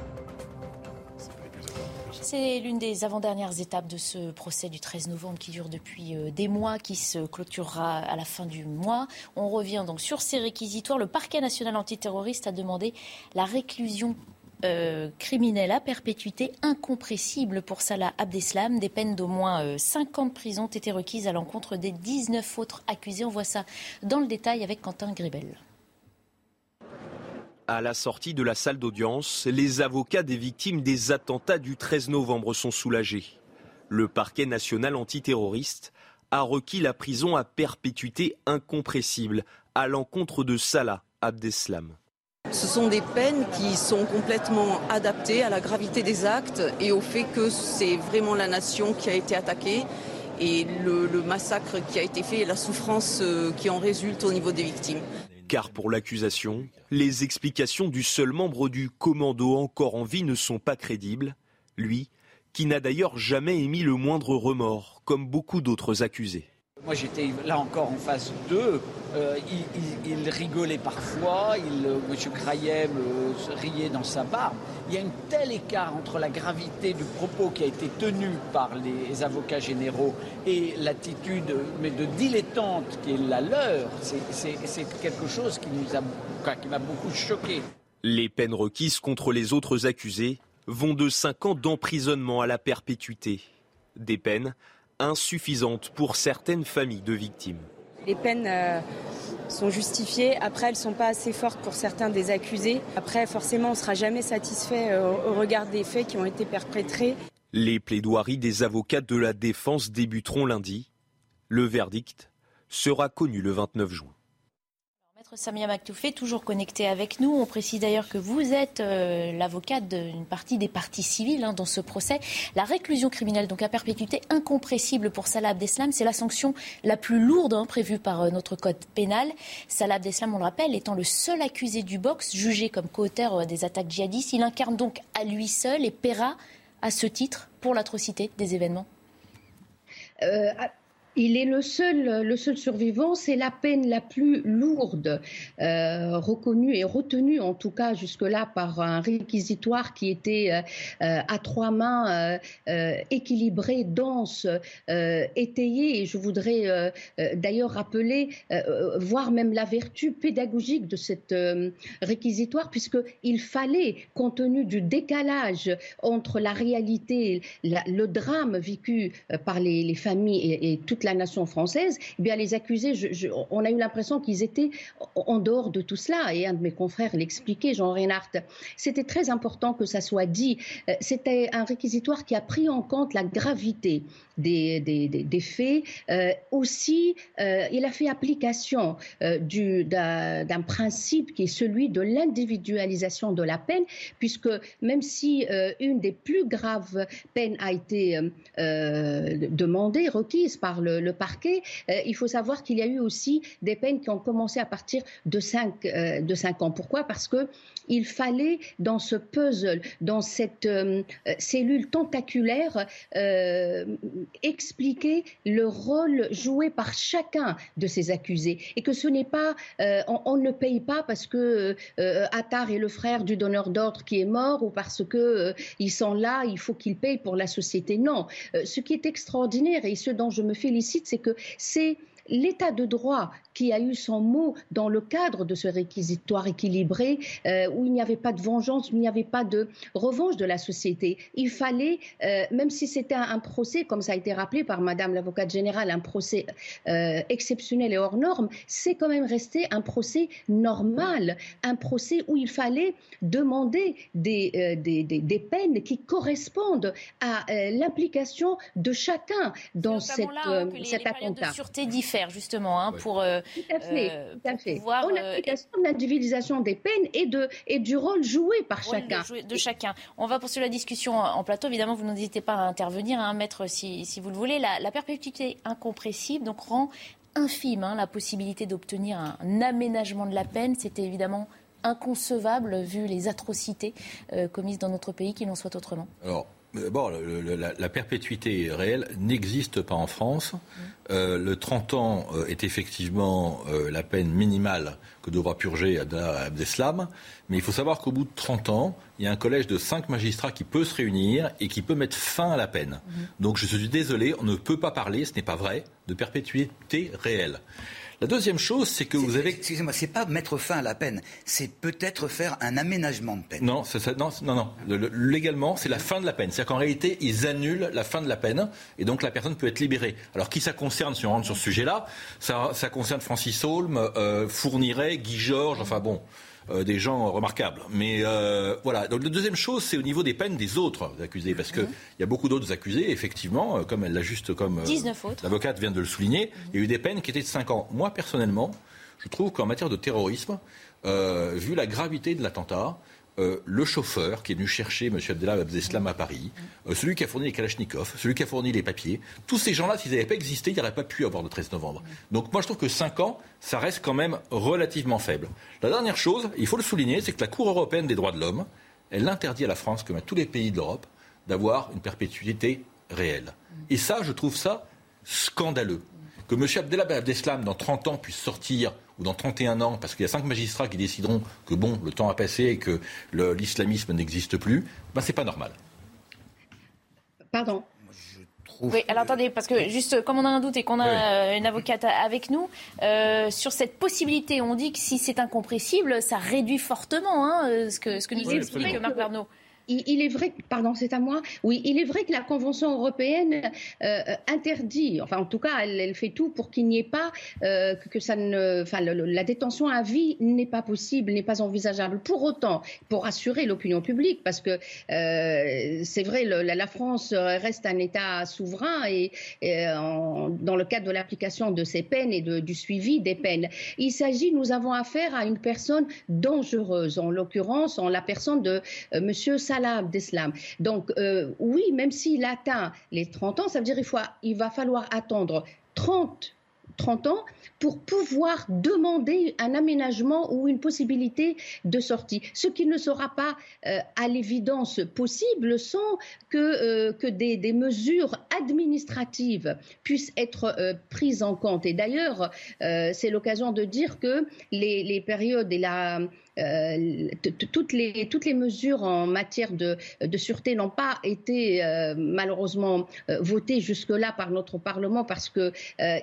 C'est l'une des avant-dernières étapes de ce procès du 13 novembre qui dure depuis euh, des mois, qui se clôturera à la fin du mois. On revient donc sur ces réquisitoires. Le parquet national antiterroriste a demandé la réclusion euh, criminelle à perpétuité incompressible pour Salah Abdeslam. Des peines d'au moins 50 euh, prisons ont été requises à l'encontre des 19 autres accusés. On voit ça dans le détail avec Quentin Gribel. À la sortie de la salle d'audience, les avocats des victimes des attentats du 13 novembre sont soulagés. Le parquet national antiterroriste a requis la prison à perpétuité incompressible à l'encontre de Salah Abdeslam. Ce sont des peines qui sont complètement adaptées à la gravité des actes et au fait que c'est vraiment la nation qui a été attaquée et le, massacre qui a été fait et la souffrance euh, qui en résulte au niveau des victimes. Car pour l'accusation, les explications du seul membre du commando encore en vie ne sont pas crédibles, lui qui n'a d'ailleurs jamais émis le moindre remords, comme beaucoup d'autres accusés. Moi, j'étais là encore en phase 2. Euh, il, rigolait parfois, il, euh, M. Euh, riait dans sa barbe. Il y a un tel écart entre la gravité du propos qui a été tenu par les avocats généraux et l'attitude de dilettante qui est la leur. C'est quelque chose qui m'a beaucoup choqué. Les peines requises contre les autres accusés vont de 5 ans d'emprisonnement à la perpétuité. Des peines insuffisantes pour certaines familles de victimes. Les peines euh, sont justifiées. Après, elles ne sont pas assez fortes pour certains des accusés. Après, forcément, on ne sera jamais satisfait euh, au regard des faits qui ont été perpétrés. Les plaidoiries des avocats de la défense débuteront lundi. Le verdict sera connu le 29 juin. Samia Maktoufé, toujours connecté avec nous. On précise d'ailleurs que vous êtes euh, l'avocate d'une partie des parties civiles hein, dans ce procès. La réclusion criminelle, donc à perpétuité incompressible pour Salah Abdeslam, c'est la sanction la plus lourde hein, prévue par euh, notre code pénal. Salah Abdeslam, on le rappelle, étant le seul accusé du box, jugé comme co-auteur euh, des attaques djihadistes, il incarne donc à lui seul et paiera à ce titre pour l'atrocité des événements. Il est le seul, le seul survivant. C'est la peine la plus lourde euh, reconnue et retenue, en tout cas jusque-là, par un réquisitoire qui était euh, euh, à trois mains, équilibré, dense, étayé. Et je voudrais d'ailleurs rappeler, voire même la vertu pédagogique de cette réquisitoire, puisqu'il fallait, compte tenu du décalage entre la réalité, le drame vécu par les, familles et, et toute la nation française, eh bien les accusés, on a eu l'impression qu'ils étaient en dehors de tout cela. Et un de mes confrères l'expliquait, Jean Reinhardt. C'était très important que ça soit dit. Euh, c'était un réquisitoire qui a pris en compte la gravité des, faits. Euh, aussi, euh, il a fait application d'un principe qui est celui de l'individualisation de la peine, puisque même si une des plus graves peines a été demandée, requise par le le parquet, euh, il faut savoir qu'il y a eu aussi des peines qui ont commencé à partir de 5, euh, de 5 ans. Pourquoi? Parce que il fallait, dans ce puzzle, dans cette euh, cellule tentaculaire, expliquer le rôle joué par chacun de ces accusés. Et que ce n'est pas, on, ne paye pas parce que Attar est le frère du donneur d'ordre qui est mort ou parce que ils sont là, il faut qu'ils payent pour la société. Non. ce qui est extraordinaire et ce dont je me félicite, c'est que c'est l'état de droit qui a eu son mot dans le cadre de ce réquisitoire équilibré, euh, où il n'y avait pas de vengeance, où il n'y avait pas de revanche de la société. Il fallait, euh, même si c'était un, procès, comme ça a été rappelé par Madame l'avocate générale, un procès euh, exceptionnel et hors norme, c'est quand même resté un procès normal, un procès où il fallait demander des, des, des, peines qui correspondent à l'implication de chacun dans cette, là, les, cet attentat. de sûreté justement hein, pour tout à fait. Euh, tout à fait. Pouvoir, en euh, application de l'individualisation des peines et, de, et du rôle joué par chacun. De, chacun. On va poursuivre la discussion en plateau. Évidemment, vous n'hésitez pas à intervenir, à un maître si, si, vous le voulez. La, la perpétuité incompressible donc, rend infime hein, la possibilité d'obtenir un aménagement de la peine. C'était évidemment inconcevable vu les atrocités euh, commises dans notre pays, qu'il en soit autrement. Alors, Bon, la, perpétuité réelle n'existe pas en France. Euh, le 30 ans euh, est effectivement euh, la peine minimale que devra purger Abdeslam. Mais il faut savoir qu'au bout de 30 ans, il y a un collège de 5 magistrats qui peut se réunir et qui peut mettre fin à la peine. Mhm. Donc je suis désolé, on ne peut pas parler, ce n'est pas vrai, de perpétuité réelle. La deuxième chose, c'est que vous avez. Excusez-moi, c'est pas mettre fin à la peine, c'est peut-être faire un aménagement de peine. Non, ça, non, non, non. légalement, c'est la fin de la peine. C'est-à-dire qu'en réalité, ils annulent la fin de la peine et donc la personne peut être libérée. Alors qui ça concerne si on rentre sur ce sujet-là? Ça, ça, concerne Francis Holm, euh, Fourniret, Guy Georges, enfin bon. Euh, des gens remarquables. Mais euh, voilà. Donc la deuxième chose, c'est au niveau des peines des autres accusés, parce qu'il y a beaucoup d'autres accusés, effectivement, euh, comme elle l'a juste comme l'avocate vient de le souligner, il y a eu des peines qui étaient de 5 ans. Moi, personnellement, je trouve qu'en matière de terrorisme, vu la gravité de l'attentat, euh, le chauffeur qui est venu chercher M. Abdellah Abdeslam à Paris, euh, celui qui a fourni les Kalachnikov, celui qui a fourni les papiers, tous ces gens-là, s'ils n'avaient pas existé, il n'y aurait pas pu avoir le 13 novembre. Donc moi, je trouve que 5 ans, ça reste quand même relativement faible. La dernière chose, il faut le souligner, c'est que la Cour européenne des droits de l'homme, elle interdit à la France, comme à tous les pays de l'Europe, d'avoir une perpétuité réelle. Et ça, je trouve ça scandaleux Que M. Abdellah Abdeslam, dans 30 ans, puisse sortir ou dans 31 ans, parce qu'il y a cinq magistrats qui décideront que bon, le temps a passé et que l'islamisme n'existe plus, ben c'est pas normal. Pardon. Oui, alors attendez, parce que juste comme on a un doute et qu'on a euh, une avocate avec nous, euh, sur cette possibilité, on dit que si c'est incompressible, ça réduit fortement hein, euh, ce, que, ce que nous oui, explique Marc Bernot il, est vrai, pardon, c'est à moi. Oui, il est vrai que la Convention européenne euh, interdit, enfin en tout cas, elle, fait tout pour qu'il n'y ait pas euh, que, ça ne, enfin la détention à vie n'est pas possible, n'est pas envisageable. Pour autant, pour rassurer l'opinion publique, parce que euh, c'est vrai, la, France reste un État souverain et, dans le cadre de l'application de ces peines et du suivi des peines, il s'agit, nous avons affaire à une personne dangereuse, en l'occurrence, en la personne de Monsieur d'islam. Donc euh, oui, même s'il atteint les 30 ans, ça veut dire qu'il il va falloir attendre 30 30 ans pour pouvoir demander un aménagement ou une possibilité de sortie. Ce qui ne sera pas euh, à l'évidence possible sans que, euh, que des, des, mesures administratives puissent être prises en compte. Et d'ailleurs, c'est l'occasion de dire que les, les périodes et la euh, toutes, les, mesures en matière de, sûreté n'ont pas été euh, malheureusement euh, votées jusque-là par notre Parlement parce que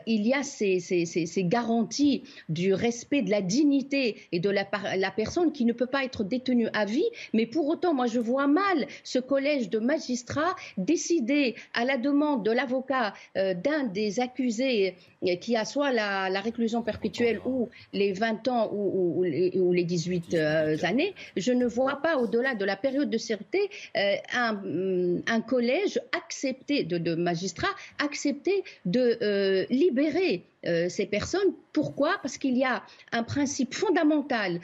il y a ces, garanties du respect de la dignité et de la, personne qui ne peut pas être détenue à vie. Mais pour autant, moi, je vois mal ce collège de magistrats décider à la demande de l'avocat d'un des accusés qui a soit la, réclusion perpétuelle ou les 20 ans ou, ou, ou les 18 euh, années, je ne vois pas, au-delà de la période de sûreté, euh, un, collège accepté de, magistrats accepter de euh, libérer ces personnes. Pourquoi? Parce qu'il y a un principe fondamental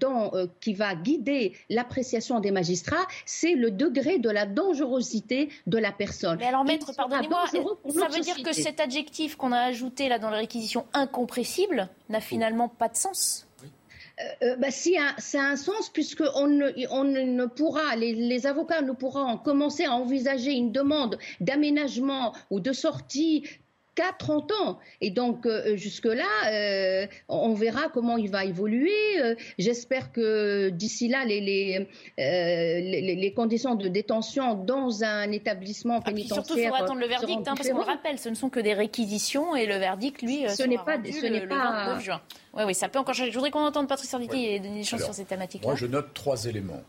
dans, qui va guider l'appréciation des magistrats, c'est le degré de la dangerosité de la personne. Mais alors, maître, pardonnez-moi, ça veut dire que cet adjectif qu'on a ajouté là dans la réquisition incompressible n'a finalement pas de sens? Euh, euh, bah, si, c'est un sens puisque on ne, on ne pourra, les, les, avocats ne pourront commencer à envisager une demande d'aménagement ou de sortie qu'à 30 ans. Et donc, euh, jusque-là, euh, on verra comment il va évoluer. Euh, j'espère que d'ici là, les, les, les, conditions de détention dans un établissement pénitentiaire. surtout, il faudra attendre le verdict, hein, parce qu'on le rappelle, ce ne sont que des réquisitions et le verdict, lui, ce n'est pas, ce n'est pas... 29 juin. Oui, oui, ça peut encore changer. Je voudrais qu'on entende Patrice Arditi et donner des choses sur cette thématique. Moi, je note trois éléments.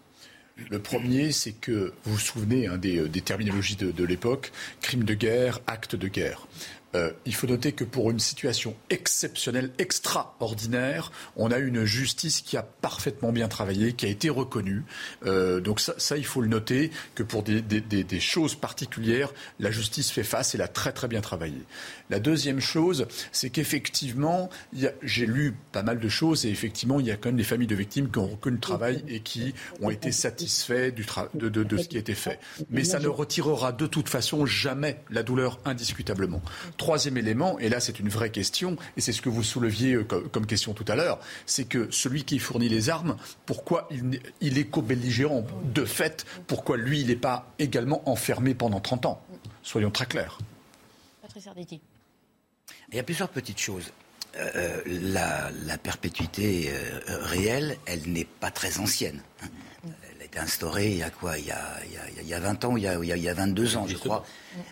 Le premier, c'est que vous vous souvenez hein, des, des, terminologies de, de l'époque, crime de guerre, acte de guerre. Euh, il faut noter que pour une situation exceptionnelle, extraordinaire, on a une justice qui a parfaitement bien travaillé, qui a été reconnue. Euh, donc ça, il faut le noter, que pour des, choses particulières, la justice fait face et l'a très très bien travaillé. La deuxième chose, c'est qu'effectivement, j'ai lu pas mal de choses et effectivement, il y a quand même des familles de victimes qui ont reconnu le travail et qui ont été satisfaits de, ce qui a été fait. Mais ça ne retirera de toute façon jamais la douleur indiscutablement. Troisième élément, et là c'est une vraie question, et c'est ce que vous souleviez euh, comme question tout à l'heure, c'est que celui qui fournit les armes, pourquoi il, il est co-belligérant? De fait, pourquoi lui, il n'est pas également enfermé pendant 30 ans? Soyons très clairs. Patrice Arditi. Il y a plusieurs petites choses. Euh, euh, la, la, perpétuité euh, réelle, elle n'est pas très ancienne. Elle a été instaurée il y a quoi? Il y a, il, y a, il y a 20 ans ou il y a, il y a 22 ans, je crois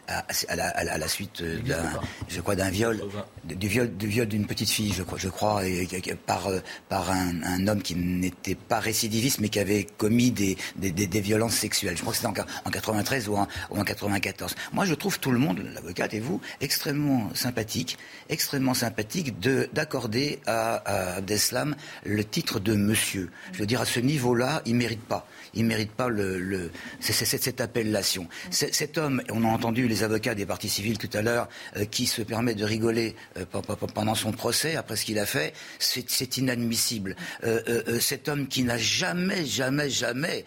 à, à, la, suite d'un, je crois, d'un viol, du viol, du viol d'une petite fille, je crois, je crois, et, par par un, un homme qui n'était pas récidiviste, mais qui avait commis des, des, des, violences sexuelles. Je crois que c'était en, en 93 ou en, ou en 94. Moi, je trouve tout le monde, l'avocate et vous, extrêmement sympathique, extrêmement sympathique de d'accorder à, à Abdeslam le titre de monsieur. Je veux dire, à ce niveau-là, il mérite pas il ne mérite pas le, le cette appellation. Cet homme, on a entendu les avocats des partis civils tout à l'heure, euh, qui se permet de rigoler euh, pendant son procès, après ce qu'il a fait, c'est inadmissible. Euh, cet homme qui n'a jamais, jamais, jamais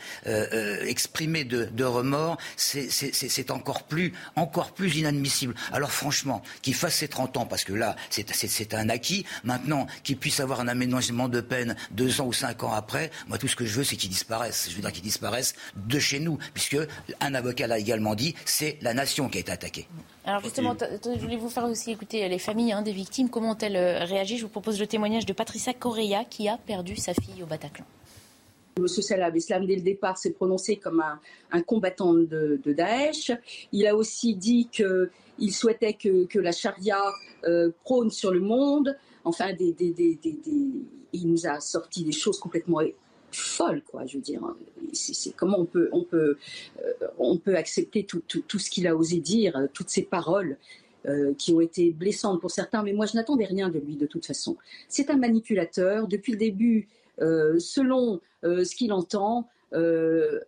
exprimé de, de remords, c'est encore plus, encore plus inadmissible. Alors franchement, qu'il fasse ses 30 ans, parce que là, c'est un acquis. Maintenant, qu'il puisse avoir un aménagement de peine deux ans ou cinq ans après, moi tout ce que je veux, c'est qu'il disparaisse. Je veux dire qui disparaissent de chez nous, puisque un avocat l'a également dit, c'est la nation qui a été attaquée. Alors justement, je voulais vous faire aussi écouter les familles hein, des victimes. Comment ont-elles euh, réagi Je vous propose le témoignage de Patricia Correa qui a perdu sa fille au Bataclan. Monsieur Salah Abdeslam, dès le départ, s'est prononcé comme un, combattant de, Daesh. Il a aussi dit qu'il souhaitait que, la charia euh, prône sur le monde. Enfin, il nous a sorti des choses complètement folles, quoi. Je veux dire, c'est comment on peut, on peut, euh, on peut accepter tout, ce qu'il a osé dire, toutes ces paroles. Euh, qui ont été blessantes pour certains, mais moi je n'attendais rien de lui de toute façon. C'est un manipulateur. Depuis le début, euh, selon euh, ce qu'il entend. Euh,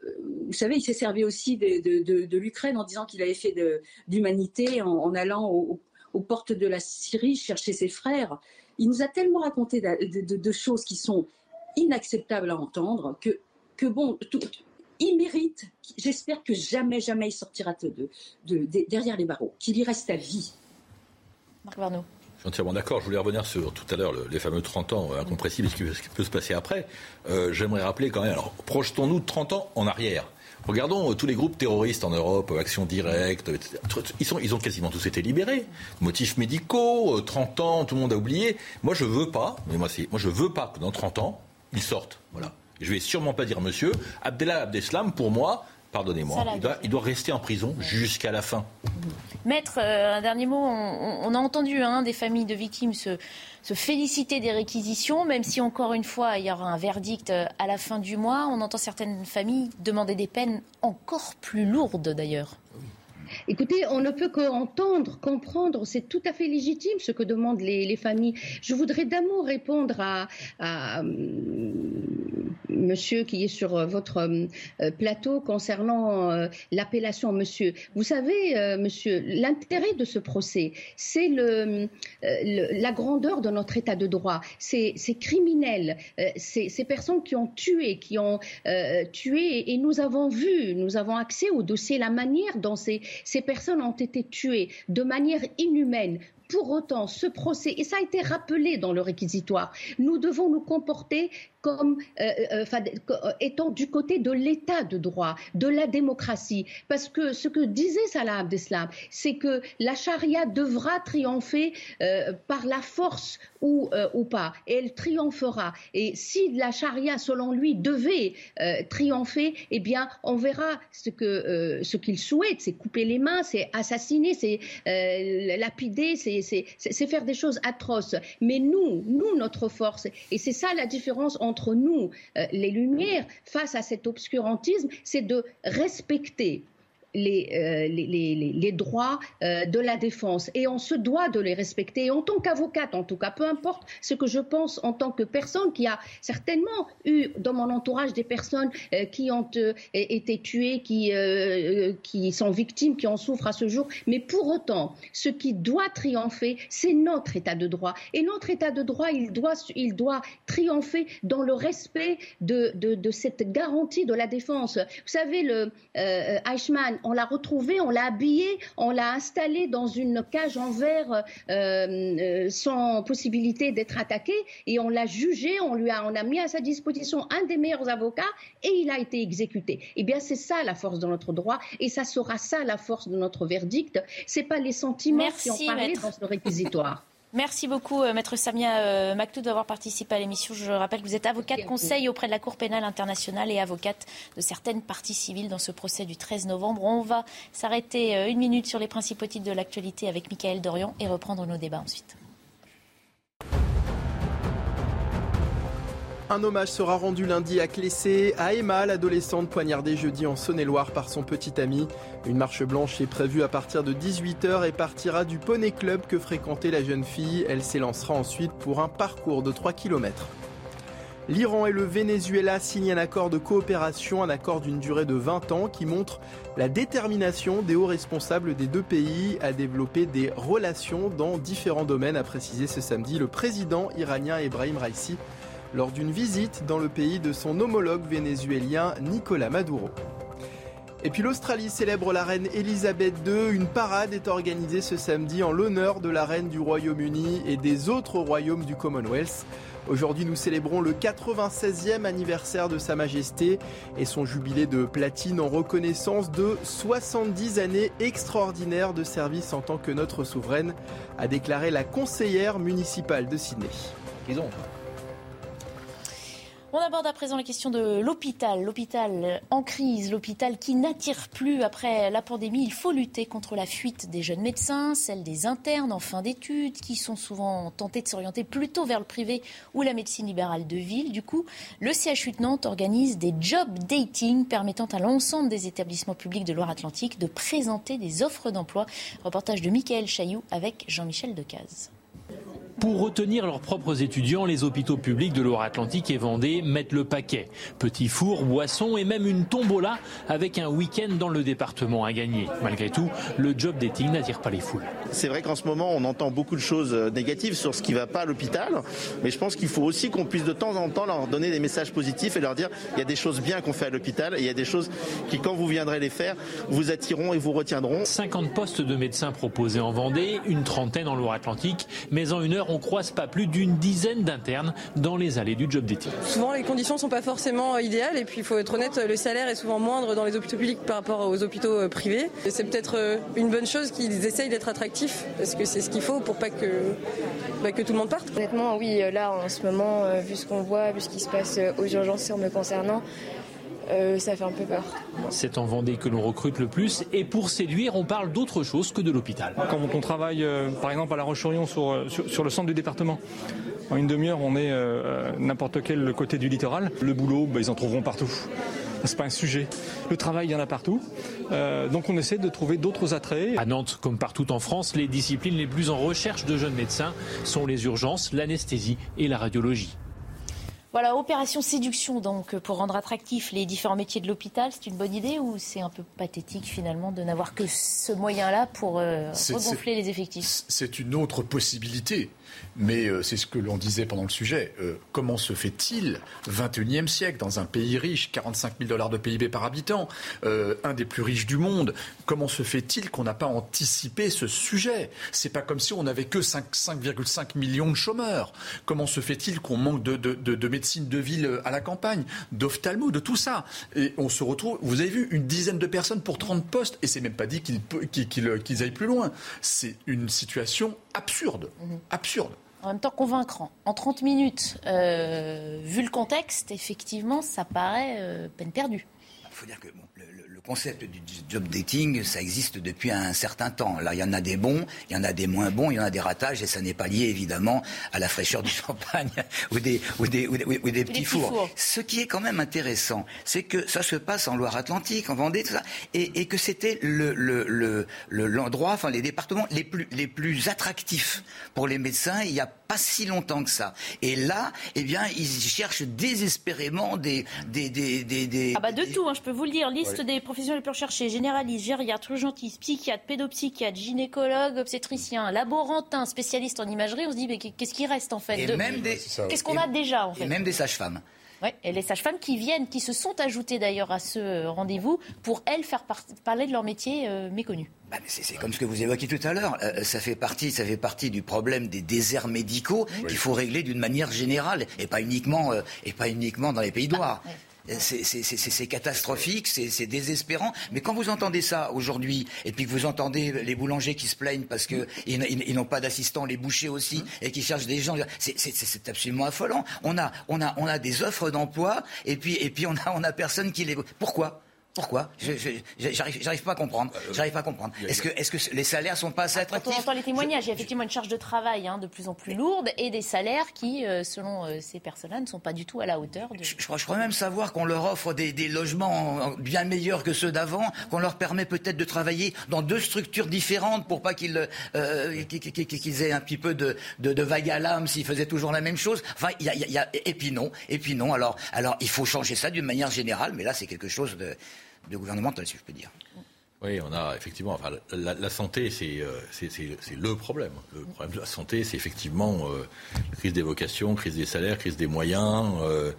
vous savez, il s'est servi aussi de, l'Ukraine en disant qu'il avait fait d'humanité en, allant aux portes de la Syrie chercher ses frères. Il nous a tellement raconté de, choses qui sont inacceptables à entendre que, que bon, il mérite. J'espère que jamais, jamais il sortira de, derrière les barreaux, qu'il y reste à vie. Marc Varnaud. Je suis entièrement d'accord. Je voulais revenir sur tout à l'heure les fameux 30 ans incompressibles, ce qui, peut se passer après. Euh, j'aimerais rappeler quand même, alors projetons-nous 30 ans en arrière. Regardons euh, tous les groupes terroristes en Europe, Action Directe, etc. Ils, sont, ils ont quasiment tous été libérés. Motifs médicaux, 30 euh, ans, tout le monde a oublié. Moi, je veux pas, mais moi, moi je veux pas que dans 30 ans, ils sortent. Voilà. Je vais sûrement pas dire monsieur. Abdellah Abdeslam, pour moi, pardonnez-moi, il doit, rester en prison jusqu'à la fin. Maître, euh, un dernier mot. On, a entendu hein, des familles de victimes se, féliciter des réquisitions, même si encore une fois il y aura un verdict euh, à la fin du mois. On entend certaines familles demander des peines encore plus lourdes d'ailleurs. Écoutez, on ne peut qu'entendre, comprendre, c'est tout à fait légitime ce que demandent les, familles. Je voudrais d'amour répondre à, euh, monsieur qui est sur euh, votre euh, plateau concernant l'appellation monsieur. Vous savez, monsieur, l'intérêt de ce procès, c'est la grandeur de notre état de droit. C'est criminel. ces personnes qui ont tué, qui ont tué, et nous avons vu, nous avons accès au dossier, la manière dont ces, ces personnes ont été tuées de manière inhumaine, pour autant, ce procès, et ça a été rappelé dans le réquisitoire, nous devons nous comporter comme euh, euh, euh, étant du côté de l'état de droit, de la démocratie. Parce que ce que disait Salah Abdeslam, c'est que la charia devra triompher par la force ou, pas. Et elle triomphera. Et si la charia, selon lui, devait triompher, eh bien, on verra ce qu'il souhaite, c'est couper les mains, c'est assassiner, c'est lapider, c'est faire des choses atroces. Mais nous, nous, notre force, et c'est ça la différence entre nous, euh, les Lumières, face à cet obscurantisme, c'est de respecter les, euh, les, les, droits euh, de la défense et on se doit de les respecter. En tant qu'avocate, en tout cas, peu importe ce que je pense en tant que personne qui a certainement eu dans mon entourage des personnes euh, qui ont été tuées, qui, qui sont victimes, qui en souffrent à ce jour, mais pour autant, ce qui doit triompher, c'est notre état de droit. Et notre état de droit, il doit, il doit triompher dans le respect de, de, de cette garantie de la défense. Vous savez, le Eichmann, on l'a retrouvé, on l'a habillé, on l'a installé dans une cage en verre euh, euh, sans possibilité d'être attaqué et on l'a jugé, on lui a, on a mis à sa disposition un des meilleurs avocats et il a été exécuté. Eh bien, c'est ça la force de notre droit et ça sera ça la force de notre verdict. C'est pas les sentiments qui ont parlé dans ce réquisitoire. Merci beaucoup, euh, Maître Samia euh, Maktoud, d'avoir participé à l'émission. Je rappelle que vous êtes avocate conseil auprès de la Cour pénale internationale et avocate de certaines parties civiles dans ce procès du 13 novembre. On va s'arrêter euh, une minute sur les principaux titres de l'actualité avec Michael Dorian et reprendre nos débats ensuite. Un hommage sera rendu lundi à Clessé, à Emma, l'adolescente poignardée jeudi en Saône-et-Loire par son petit ami. Une marche blanche est prévue à partir de 18h et partira du Poney Club que fréquentait la jeune fille. Elle s'élancera ensuite pour un parcours de 3 km. L'Iran et le Venezuela signent un accord de coopération, un accord d'une durée de 20 ans qui montre la détermination des hauts responsables des deux pays à développer des relations dans différents domaines, a précisé ce samedi le président iranien Ebrahim Raisi lors d'une visite dans le pays de son homologue vénézuélien Nicolas Maduro. Et puis l'Australie célèbre la reine Elisabeth II. Une parade est organisée ce samedi en l'honneur de la reine du Royaume-Uni et des autres royaumes du Commonwealth. Aujourd'hui, nous célébrons le 96e anniversaire de Sa Majesté et son jubilé de platine en reconnaissance de 70 années extraordinaires de service en tant que notre souveraine, a déclaré la conseillère municipale de Sydney. On aborde à présent la question de l'hôpital. L'hôpital en crise, l'hôpital qui n'attire plus après la pandémie. Il faut lutter contre la fuite des jeunes médecins, celle des internes en fin d'études, qui sont souvent tentés de s'orienter plutôt vers le privé ou la médecine libérale de ville. Du coup, le CHU de Nantes organise des job dating permettant à l'ensemble des établissements publics de Loire-Atlantique de présenter des offres d'emploi. Reportage de Michael Chailloux avec Jean-Michel Decaze. Pour retenir leurs propres étudiants, les hôpitaux publics de Loire-Atlantique et Vendée mettent le paquet. Petits fours, boissons et même une tombola avec un week-end dans le département à gagner. Malgré tout, le job dating n'attire pas les foules. C'est vrai qu'en ce moment, on entend beaucoup de choses euh, négatives sur ce qui ne va pas à l'hôpital, mais je pense qu'il faut aussi qu'on puisse de temps en temps leur donner des messages positifs et leur dire il y a des choses bien qu'on fait à l'hôpital et il y a des choses qui, quand vous viendrez les faire, vous attireront et vous retiendront. 50 postes de médecins proposés en Vendée, une trentaine en Loire-Atlantique, mais en une heure, on croise pas plus d'une dizaine d'internes dans les allées du job d'études. Souvent, les conditions sont pas forcément idéales et puis il faut être honnête, le salaire est souvent moindre dans les hôpitaux publics par rapport aux hôpitaux euh, privés. C'est peut-être euh, une bonne chose qu'ils essayent d'être attractifs parce que c'est ce qu'il faut pour pas que, bah, que tout le monde parte. Honnêtement, oui, euh, là en ce moment, vu ce qu'on voit, vu ce qui se passe aux urgences en me concernant, ça fait un peu peur. C'est en Vendée que l'on recrute le plus et pour séduire, on parle d'autre chose que de l'hôpital. Quand on travaille par exemple à La Roche-sur-Yon sur, sur, le centre du département, en une demi-heure on est n'importe quel côté du littoral. Le boulot, bah, ils en trouveront partout. C'est pas un sujet. Le travail, il y en a partout. Euh, donc on essaie de trouver d'autres attraits. À Nantes, comme partout en France, les disciplines les plus en recherche de jeunes médecins sont les urgences, l'anesthésie et la radiologie. Voilà, opération séduction donc pour rendre attractifs les différents métiers de l'hôpital, c'est une bonne idée ou c'est un peu pathétique finalement de n'avoir que ce moyen-là pour euh, regonfler les effectifs? C'est une autre possibilité. Mais euh, c'est ce que l'on disait pendant le sujet. Euh, comment se fait-il, 21e siècle, dans un pays riche, 45 000 dollars de PIB par habitant, euh, un des plus riches du monde, comment se fait-il qu'on n'a pas anticipé ce sujet? C'est pas comme si on n'avait que 5,5 millions de chômeurs. Comment se fait-il qu'on manque de, de, médecine de ville à la campagne, d'ophtalmo, de tout ça Et on se retrouve, vous avez vu, une dizaine de personnes pour 30 postes, et c'est même pas dit qu'ils aillent plus loin. C'est une situation absurde. Mhm. Absurde en même temps convaincant. En 30 minutes, euh, vu le contexte, effectivement, ça paraît euh, peine perdue. Le concept du job dating, ça existe depuis un certain temps. Là, il y en a des bons, il y en a des moins bons, il y en a des ratages, et ça n'est pas lié évidemment à la fraîcheur du champagne ou des, ou des, ou des, petits, fours. Ce qui est quand même intéressant, c'est que ça se passe en Loire-Atlantique, en Vendée, tout ça, et, que c'était le, le, l'endroit, enfin les départements les plus, les plus attractifs pour les médecins il n'y a pas si longtemps que ça. Et là, eh bien, ils cherchent désespérément des... des, des, des, ah bah de tout, hein, je peux vous le dire, liste des professions les plus recherchées, généraliste, gériatre, urgentiste, psychiatre, pédopsychiatre, gynécologue, obstétricien, laborantin, spécialiste en imagerie, on se dit mais qu'est-ce qui reste en fait Qu'est-ce qu'on a déjà en fait Et même des sages-femmes. Ouais, et les sages-femmes qui viennent, qui se sont ajoutées d'ailleurs à ce rendez-vous pour elles faire parler de leur métier euh, méconnu. Bah, c'est comme ce que vous évoquiez tout à l'heure. Euh, ça fait partie, ça fait partie du problème des déserts médicaux qu'il faut régler d'une manière générale et pas uniquement euh, et pas uniquement dans les pays de Loire. Bah, c'est catastrophique, c'est désespérant. Mais quand vous entendez ça aujourd'hui, et puis que vous entendez les boulangers qui se plaignent parce qu'ils ils, n'ont pas d'assistants, les bouchers aussi, mmh. et qui cherchent des gens, c'est absolument affolant. On a, on a, on a des offres d'emploi, et puis, et puis on a, on a personne qui les. Pourquoi? Pourquoi? J'arrive pas à comprendre. Euh, j'arrive pas à comprendre. Est-ce que, est que les salaires sont pas assez attractifs? Quand on entend les témoignages, il y a effectivement une charge de travail hein, de plus en plus lourde et des salaires qui, euh, selon euh, ces personnes-là, ne sont pas du tout à la hauteur. De... Je, je, crois même savoir qu'on leur offre des, logements bien meilleurs que ceux d'avant, qu'on leur permet peut-être de travailler dans deux structures différentes pour pas qu'ils qu'ils aient un petit peu de, de, vague à l'âme s'ils faisaient toujours la même chose. Enfin, il y a, y a, et puis non, et puis non. Alors, alors, il faut changer ça d'une manière générale, mais là, c'est quelque chose de de gouvernemental, si je peux dire. Oui, on a effectivement. La, santé, euh, c'est le problème. Le problème de la santé, c'est effectivement euh, crise des vocations, crise des salaires, crise des moyens, euh,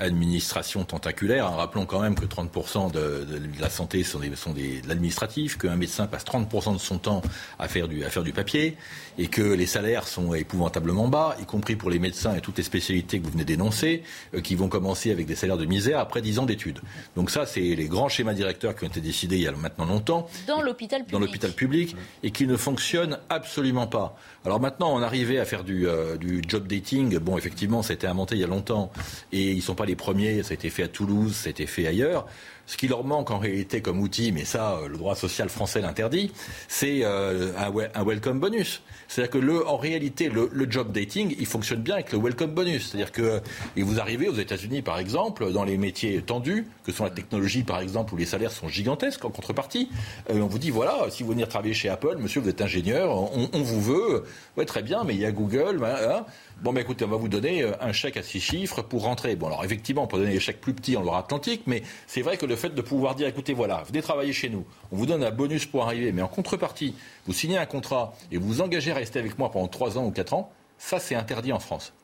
administration tentaculaire. rappelons quand même que 30% de, la santé sont, des, sont des, de l'administratif, qu'un médecin passe 30% de son temps à faire, du, à faire du papier, et que les salaires sont épouvantablement bas, y compris pour les médecins et toutes les spécialités que vous venez d'énoncer, qui vont commencer avec des salaires de misère après 10 ans d'études. Donc ça, c'est les grands schémas directeurs qui ont été décidés il y a maintenant longtemps dans l'hôpital public. Dans l'hôpital public et qui ne fonctionne absolument pas. Alors maintenant, on arrivait à faire du, euh, du job dating. Bon, effectivement, ça a été inventé il y a longtemps et ils ne sont pas les premiers. Ça a été fait à Toulouse, ça a été fait ailleurs. Ce qui leur manque en réalité comme outil, mais ça, euh, le droit social français l'interdit, c'est euh, un, welcome bonus. C'est-à-dire que le, en réalité, le, job dating, il fonctionne bien avec le welcome bonus. C'est-à-dire que vous arrivez aux États-Unis, par exemple, dans les métiers tendus, que sont la technologie, par exemple, où les salaires sont gigantesques en contrepartie. Euh, on vous dit voilà, si vous venez travailler chez Apple, monsieur, vous êtes ingénieur, on, vous veut. Ouais, très bien, mais il y a Google. Hein, Bon, ben écoutez, on va vous donner un chèque à six chiffres pour rentrer. Bon, alors effectivement, on peut donner des chèques plus petits en Loire-Atlantique, mais c'est vrai que le fait de pouvoir dire, écoutez, voilà, venez travailler chez nous, on vous donne un bonus pour arriver, mais en contrepartie, vous signez un contrat et vous vous engagez à rester avec moi pendant trois ans ou quatre ans, ça c'est interdit en France.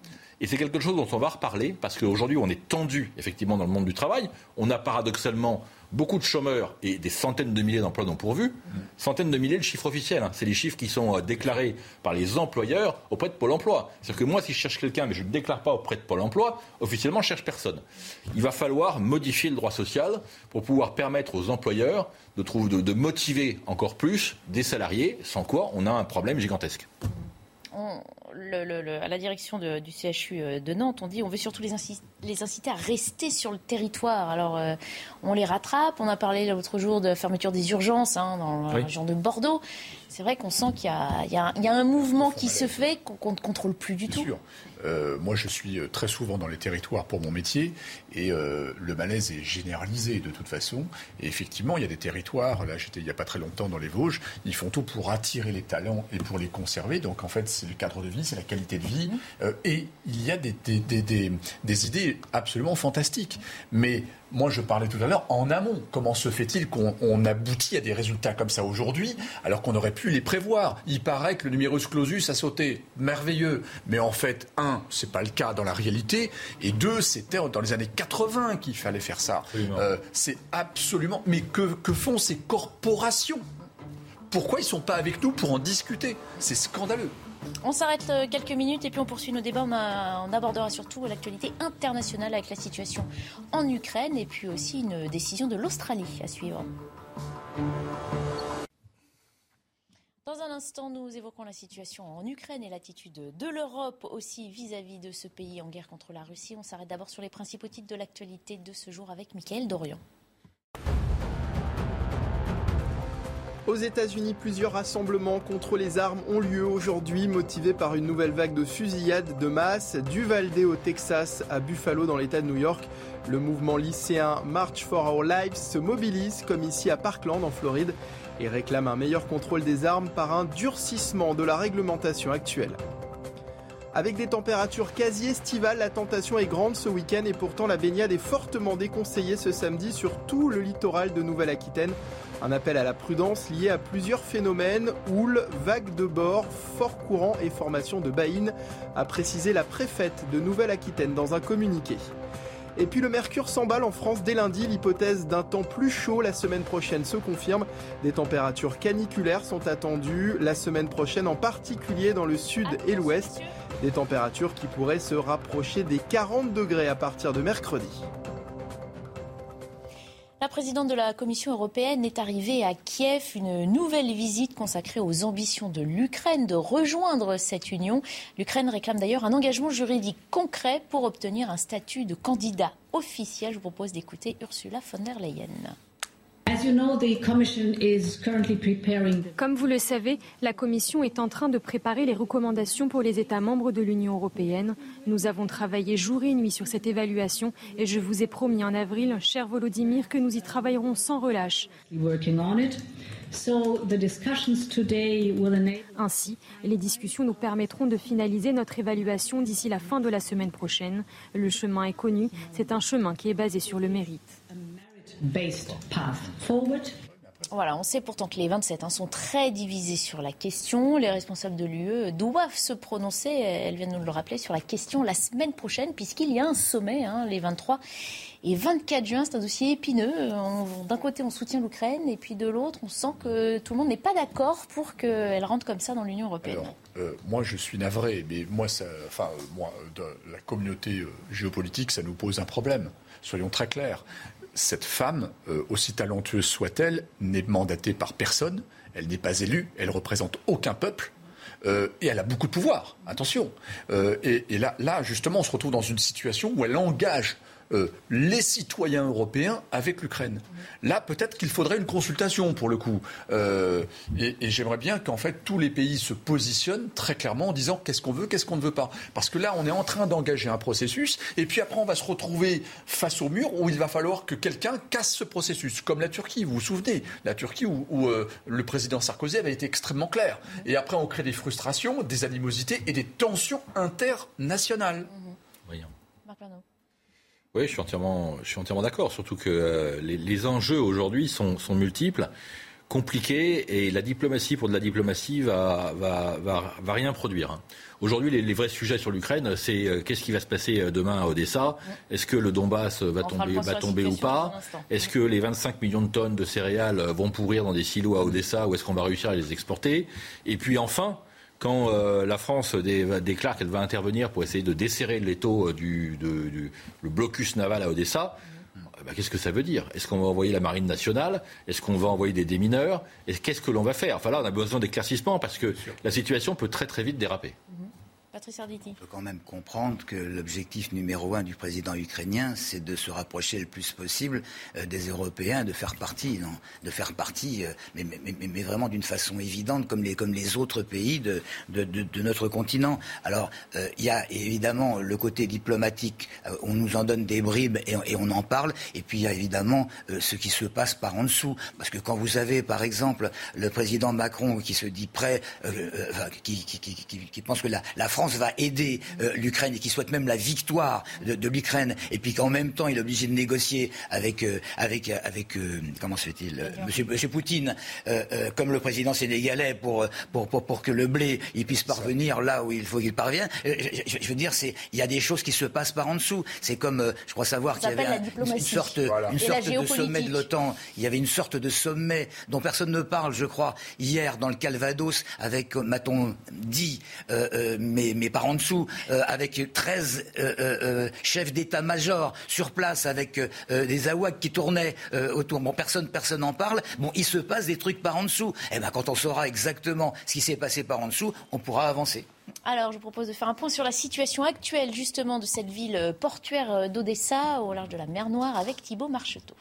Et c'est quelque chose dont on va reparler, parce qu'aujourd'hui, on est tendu, effectivement, dans le monde du travail. On a paradoxalement beaucoup de chômeurs et des centaines de milliers d'emplois non pourvus. Centaines de milliers, le chiffre officiel. Hein. C'est les chiffres qui sont euh, déclarés par les employeurs auprès de Pôle emploi. C'est-à-dire que moi, si je cherche quelqu'un, mais je ne déclare pas auprès de Pôle emploi, officiellement, je cherche personne. Il va falloir modifier le droit social pour pouvoir permettre aux employeurs de, trouver, de motiver encore plus des salariés, sans quoi on a un problème gigantesque à la direction du CHU euh, de Nantes, on dit on veut surtout les, inciter à rester sur le territoire. Alors, euh, on les rattrape. On a parlé l'autre jour de fermeture des urgences hein, dans la région de Bordeaux. C'est vrai qu'on sent qu'il y, a un mouvement qui se fait qu'on ne contrôle plus du tout. Euh, moi, je suis très souvent dans les territoires pour mon métier et euh, le malaise est généralisé de toute façon. Et effectivement, il y a des territoires, là j'étais il n'y a pas très longtemps dans les Vosges, ils font tout pour attirer les talents et pour les conserver. Donc en fait, c'est le cadre de vie, c'est la qualité de vie. et il y a des, des idées absolument fantastiques. Mais moi, je parlais tout à l'heure en amont. Comment se fait-il qu'on aboutit à des résultats comme ça aujourd'hui, alors qu'on aurait pu les prévoir? Il paraît que le numerus clausus a sauté. Merveilleux. Mais en fait, un, c'est pas le cas dans la réalité. Et deux, c'était dans les années 80 qu'il fallait faire ça. Euh, c'est absolument. Mais que, que font ces corporations? Pourquoi ils ne sont pas avec nous pour en discuter? C'est scandaleux. On s'arrête euh, quelques minutes et puis on poursuit nos débats. On, abordera surtout l'actualité internationale avec la situation en Ukraine et puis aussi une décision de l'Australie à suivre. Dans un instant, nous évoquons la situation en Ukraine et l'attitude de l'Europe aussi vis-à-vis de ce pays en guerre contre la Russie. On s'arrête d'abord sur les principaux titres de l'actualité de ce jour avec Mickaël Dorian. Aux États-Unis, plusieurs rassemblements contre les armes ont lieu aujourd'hui, motivés par une nouvelle vague de fusillades de masse du Valde au Texas à Buffalo dans l'État de New York. Le mouvement lycéen March for Our Lives se mobilise, comme ici à Parkland en Floride, et réclame un meilleur contrôle des armes par un durcissement de la réglementation actuelle. Avec des températures quasi estivales, la tentation est grande ce week-end et pourtant la baignade est fortement déconseillée ce samedi sur tout le littoral de Nouvelle-Aquitaine. Un appel à la prudence lié à plusieurs phénomènes, houle, vagues de bord, fort courant et formation de baïnes, a précisé la préfète de Nouvelle-Aquitaine dans un communiqué. Et puis le mercure s'emballe en France dès lundi. L'hypothèse d'un temps plus chaud la semaine prochaine se confirme. Des températures caniculaires sont attendues la semaine prochaine, en particulier dans le sud et l'ouest. Des températures qui pourraient se rapprocher des 40 degrés à partir de mercredi. La présidente de la Commission européenne est arrivée à Kiev, une nouvelle visite consacrée aux ambitions de l'Ukraine de rejoindre cette union. L'Ukraine réclame d'ailleurs un engagement juridique concret pour obtenir un statut de candidat officiel. Je vous propose d'écouter Ursula von der Leyen. Comme vous le savez, la Commission est en train de préparer les recommandations pour les États membres de l'Union européenne. Nous avons travaillé jour et nuit sur cette évaluation et je vous ai promis en avril, cher Volodymyr, que nous y travaillerons sans relâche. Ainsi, les discussions nous permettront de finaliser notre évaluation d'ici la fin de la semaine prochaine. Le chemin est connu, c'est un chemin qui est basé sur le mérite. Voilà, on sait pourtant que les 27 hein, sont très divisés sur la question. Les responsables de l'UE doivent se prononcer, elle vient de nous le rappeler, sur la question la semaine prochaine, puisqu'il y a un sommet, hein, les 23 et 24 juin. C'est un dossier épineux. D'un côté, on soutient l'Ukraine, et puis de l'autre, on sent que tout le monde n'est pas d'accord pour qu'elle rentre comme ça dans l'Union européenne. Euh, moi, je suis navré, mais moi, ça, enfin, moi, de la communauté euh, géopolitique, ça nous pose un problème. Soyons très clairs cette femme, euh, aussi talentueuse soit-elle, n'est mandatée par personne, elle n'est pas élue, elle représente aucun peuple. Euh, et elle a beaucoup de pouvoir, attention. Euh, et, là, justement, on se retrouve dans une situation où elle engage euh, les citoyens européens avec l'Ukraine. Là, peut-être qu'il faudrait une consultation pour le coup. Euh, et, j'aimerais bien qu'en fait tous les pays se positionnent très clairement en disant qu'est-ce qu'on veut, qu'est-ce qu'on ne veut pas. Parce que là, on est en train d'engager un processus, et puis après, on va se retrouver face au mur où il va falloir que quelqu'un casse ce processus, comme la Turquie. Vous vous souvenez, la Turquie où, euh, le président Sarkozy avait été extrêmement clair. Et après, on crée des frustrations, des animosités et des tensions internationales. Voyons. Oui, je suis entièrement, je suis entièrement d'accord. Surtout que euh, les, enjeux aujourd'hui sont, sont, multiples, compliqués, et la diplomatie pour de la diplomatie va, va, va, va rien produire. Hein. Aujourd'hui, les, vrais sujets sur l'Ukraine, c'est euh, qu'est-ce qui va se passer euh, demain à Odessa? Est-ce que le Donbass va tomber, va tomber ou pas? Est-ce que les 25 millions de tonnes de céréales vont pourrir dans des silos à Odessa ou est-ce qu'on va réussir à les exporter? Et puis enfin, quand euh, la France déclare qu'elle va intervenir pour essayer de desserrer l'étau euh, du, le blocus naval à Odessa, eh ben, qu'est-ce que ça veut dire? Est-ce qu'on va envoyer la marine nationale? Est-ce qu'on va envoyer des démineurs? Et qu'est-ce que l'on va faire? Enfin là, on a besoin d'éclaircissement parce que la situation peut très très vite déraper. Patrice Arditi. Il faut quand même comprendre que l'objectif numéro un du président ukrainien, c'est de se rapprocher le plus possible euh, des Européens, de faire partie, non, de faire partie, euh, mais, vraiment d'une façon évidente, comme les, autres pays de, notre continent. Alors, euh, il y a évidemment le côté diplomatique, on nous en donne des bribes et, on en parle, et puis il y a évidemment ce qui se passe par en dessous. Parce que quand vous avez, par exemple, le président Macron qui se dit prêt, qui, pense que la France va aider euh, l'Ukraine et qui souhaite même la victoire de, l'Ukraine, et puis qu'en même temps il est obligé de négocier avec euh, avec euh, avec comment se fait-il, Monsieur, Monsieur Poutine, comme le président sénégalais pour, pour pour, pour que le blé il puisse parvenir là où il faut qu'il parvienne. Je, veux dire, c'est il y a des choses qui se passent par en dessous. C'est comme je crois savoir qu'il y avait une sorte une sorte de sommet de l'OTAN. Il y avait une sorte de sommet dont personne ne parle, je crois, hier dans le Calvados avec m'a-t-on dit mais mais par en dessous, euh, avec 13 euh, euh, chefs d'état-major sur place, avec des AWAC qui tournaient autour. Bon, personne personne n'en parle. Bon, il se passe des trucs par en dessous. Et eh ben, quand on saura exactement ce qui s'est passé par en dessous, on pourra avancer. Alors, je vous propose de faire un point sur la situation actuelle, justement, de cette ville portuaire d'Odessa, au large de la mer Noire, avec Thibault Marcheteau.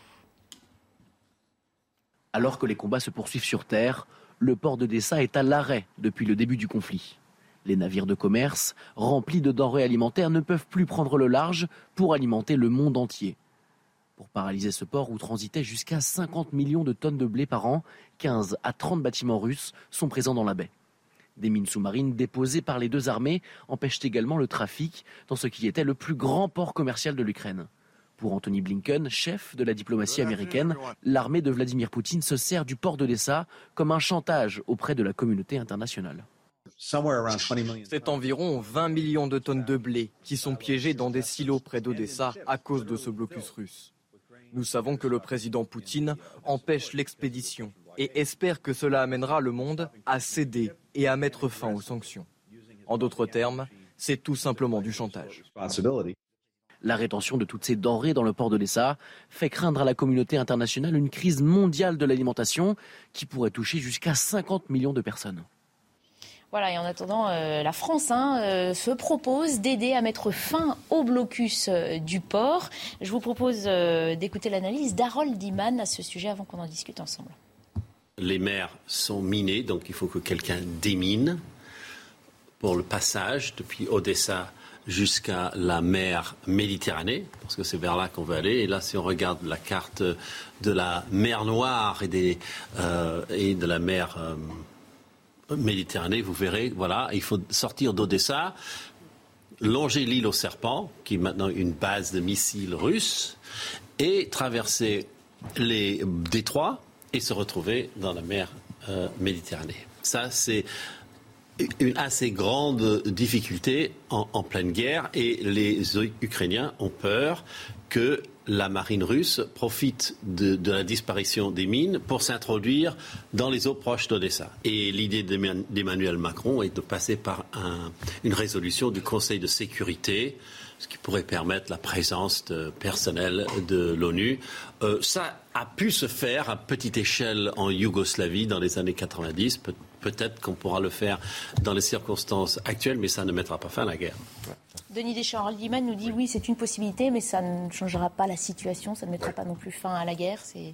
Alors que les combats se poursuivent sur terre, le port d'Odessa est à l'arrêt depuis le début du conflit. Les navires de commerce, remplis de denrées alimentaires, ne peuvent plus prendre le large pour alimenter le monde entier. Pour paralyser ce port où transitaient jusqu'à 50 millions de tonnes de blé par an, 15 à 30 bâtiments russes sont présents dans la baie. Des mines sous-marines déposées par les deux armées empêchent également le trafic dans ce qui était le plus grand port commercial de l'Ukraine. Pour Anthony Blinken, chef de la diplomatie américaine, l'armée de Vladimir Poutine se sert du port d'Odessa comme un chantage auprès de la communauté internationale. C'est environ 20 millions de tonnes de blé qui sont piégées dans des silos près d'Odessa à cause de ce blocus russe. Nous savons que le président Poutine empêche l'expédition et espère que cela amènera le monde à céder et à mettre fin aux sanctions. En d'autres termes, c'est tout simplement du chantage. La rétention de toutes ces denrées dans le port d'Odessa fait craindre à la communauté internationale une crise mondiale de l'alimentation qui pourrait toucher jusqu'à 50 millions de personnes. Voilà, et en attendant, euh, la France hein, euh, se propose d'aider à mettre fin au blocus euh, du port. Je vous propose d'écouter l'analyse d'Harold Diman à ce sujet avant qu'on en discute ensemble. Les mers sont minées, donc il faut que quelqu'un démine pour le passage depuis Odessa jusqu'à la mer Méditerranée, parce que c'est vers là qu'on veut aller. Et là, si on regarde la carte de la mer Noire et, de la mer Méditerranée, vous verrez, voilà, il faut sortir d'Odessa, longer l'île aux serpents, qui est maintenant une base de missiles russes, et traverser les détroits et se retrouver dans la mer euh, Méditerranée. Ça, c'est une assez grande difficulté en, pleine guerre et les Ukrainiens ont peur que la marine russe profite de, la disparition des mines pour s'introduire dans les eaux proches d'Odessa. Et l'idée d'Emmanuel Macron est de passer par une résolution du Conseil de sécurité ce qui pourrait permettre la présence de personnel de l'ONU. Euh, ça a pu se faire à petite échelle en Yougoslavie dans les années 90. peut-être qu'on pourra le faire dans les circonstances actuelles, mais ça ne mettra pas fin à la guerre. Denis Deschamps, nous dit oui, c'est une possibilité, mais ça ne changera pas la situation, ça ne mettra pas non plus fin à la guerre. C'est...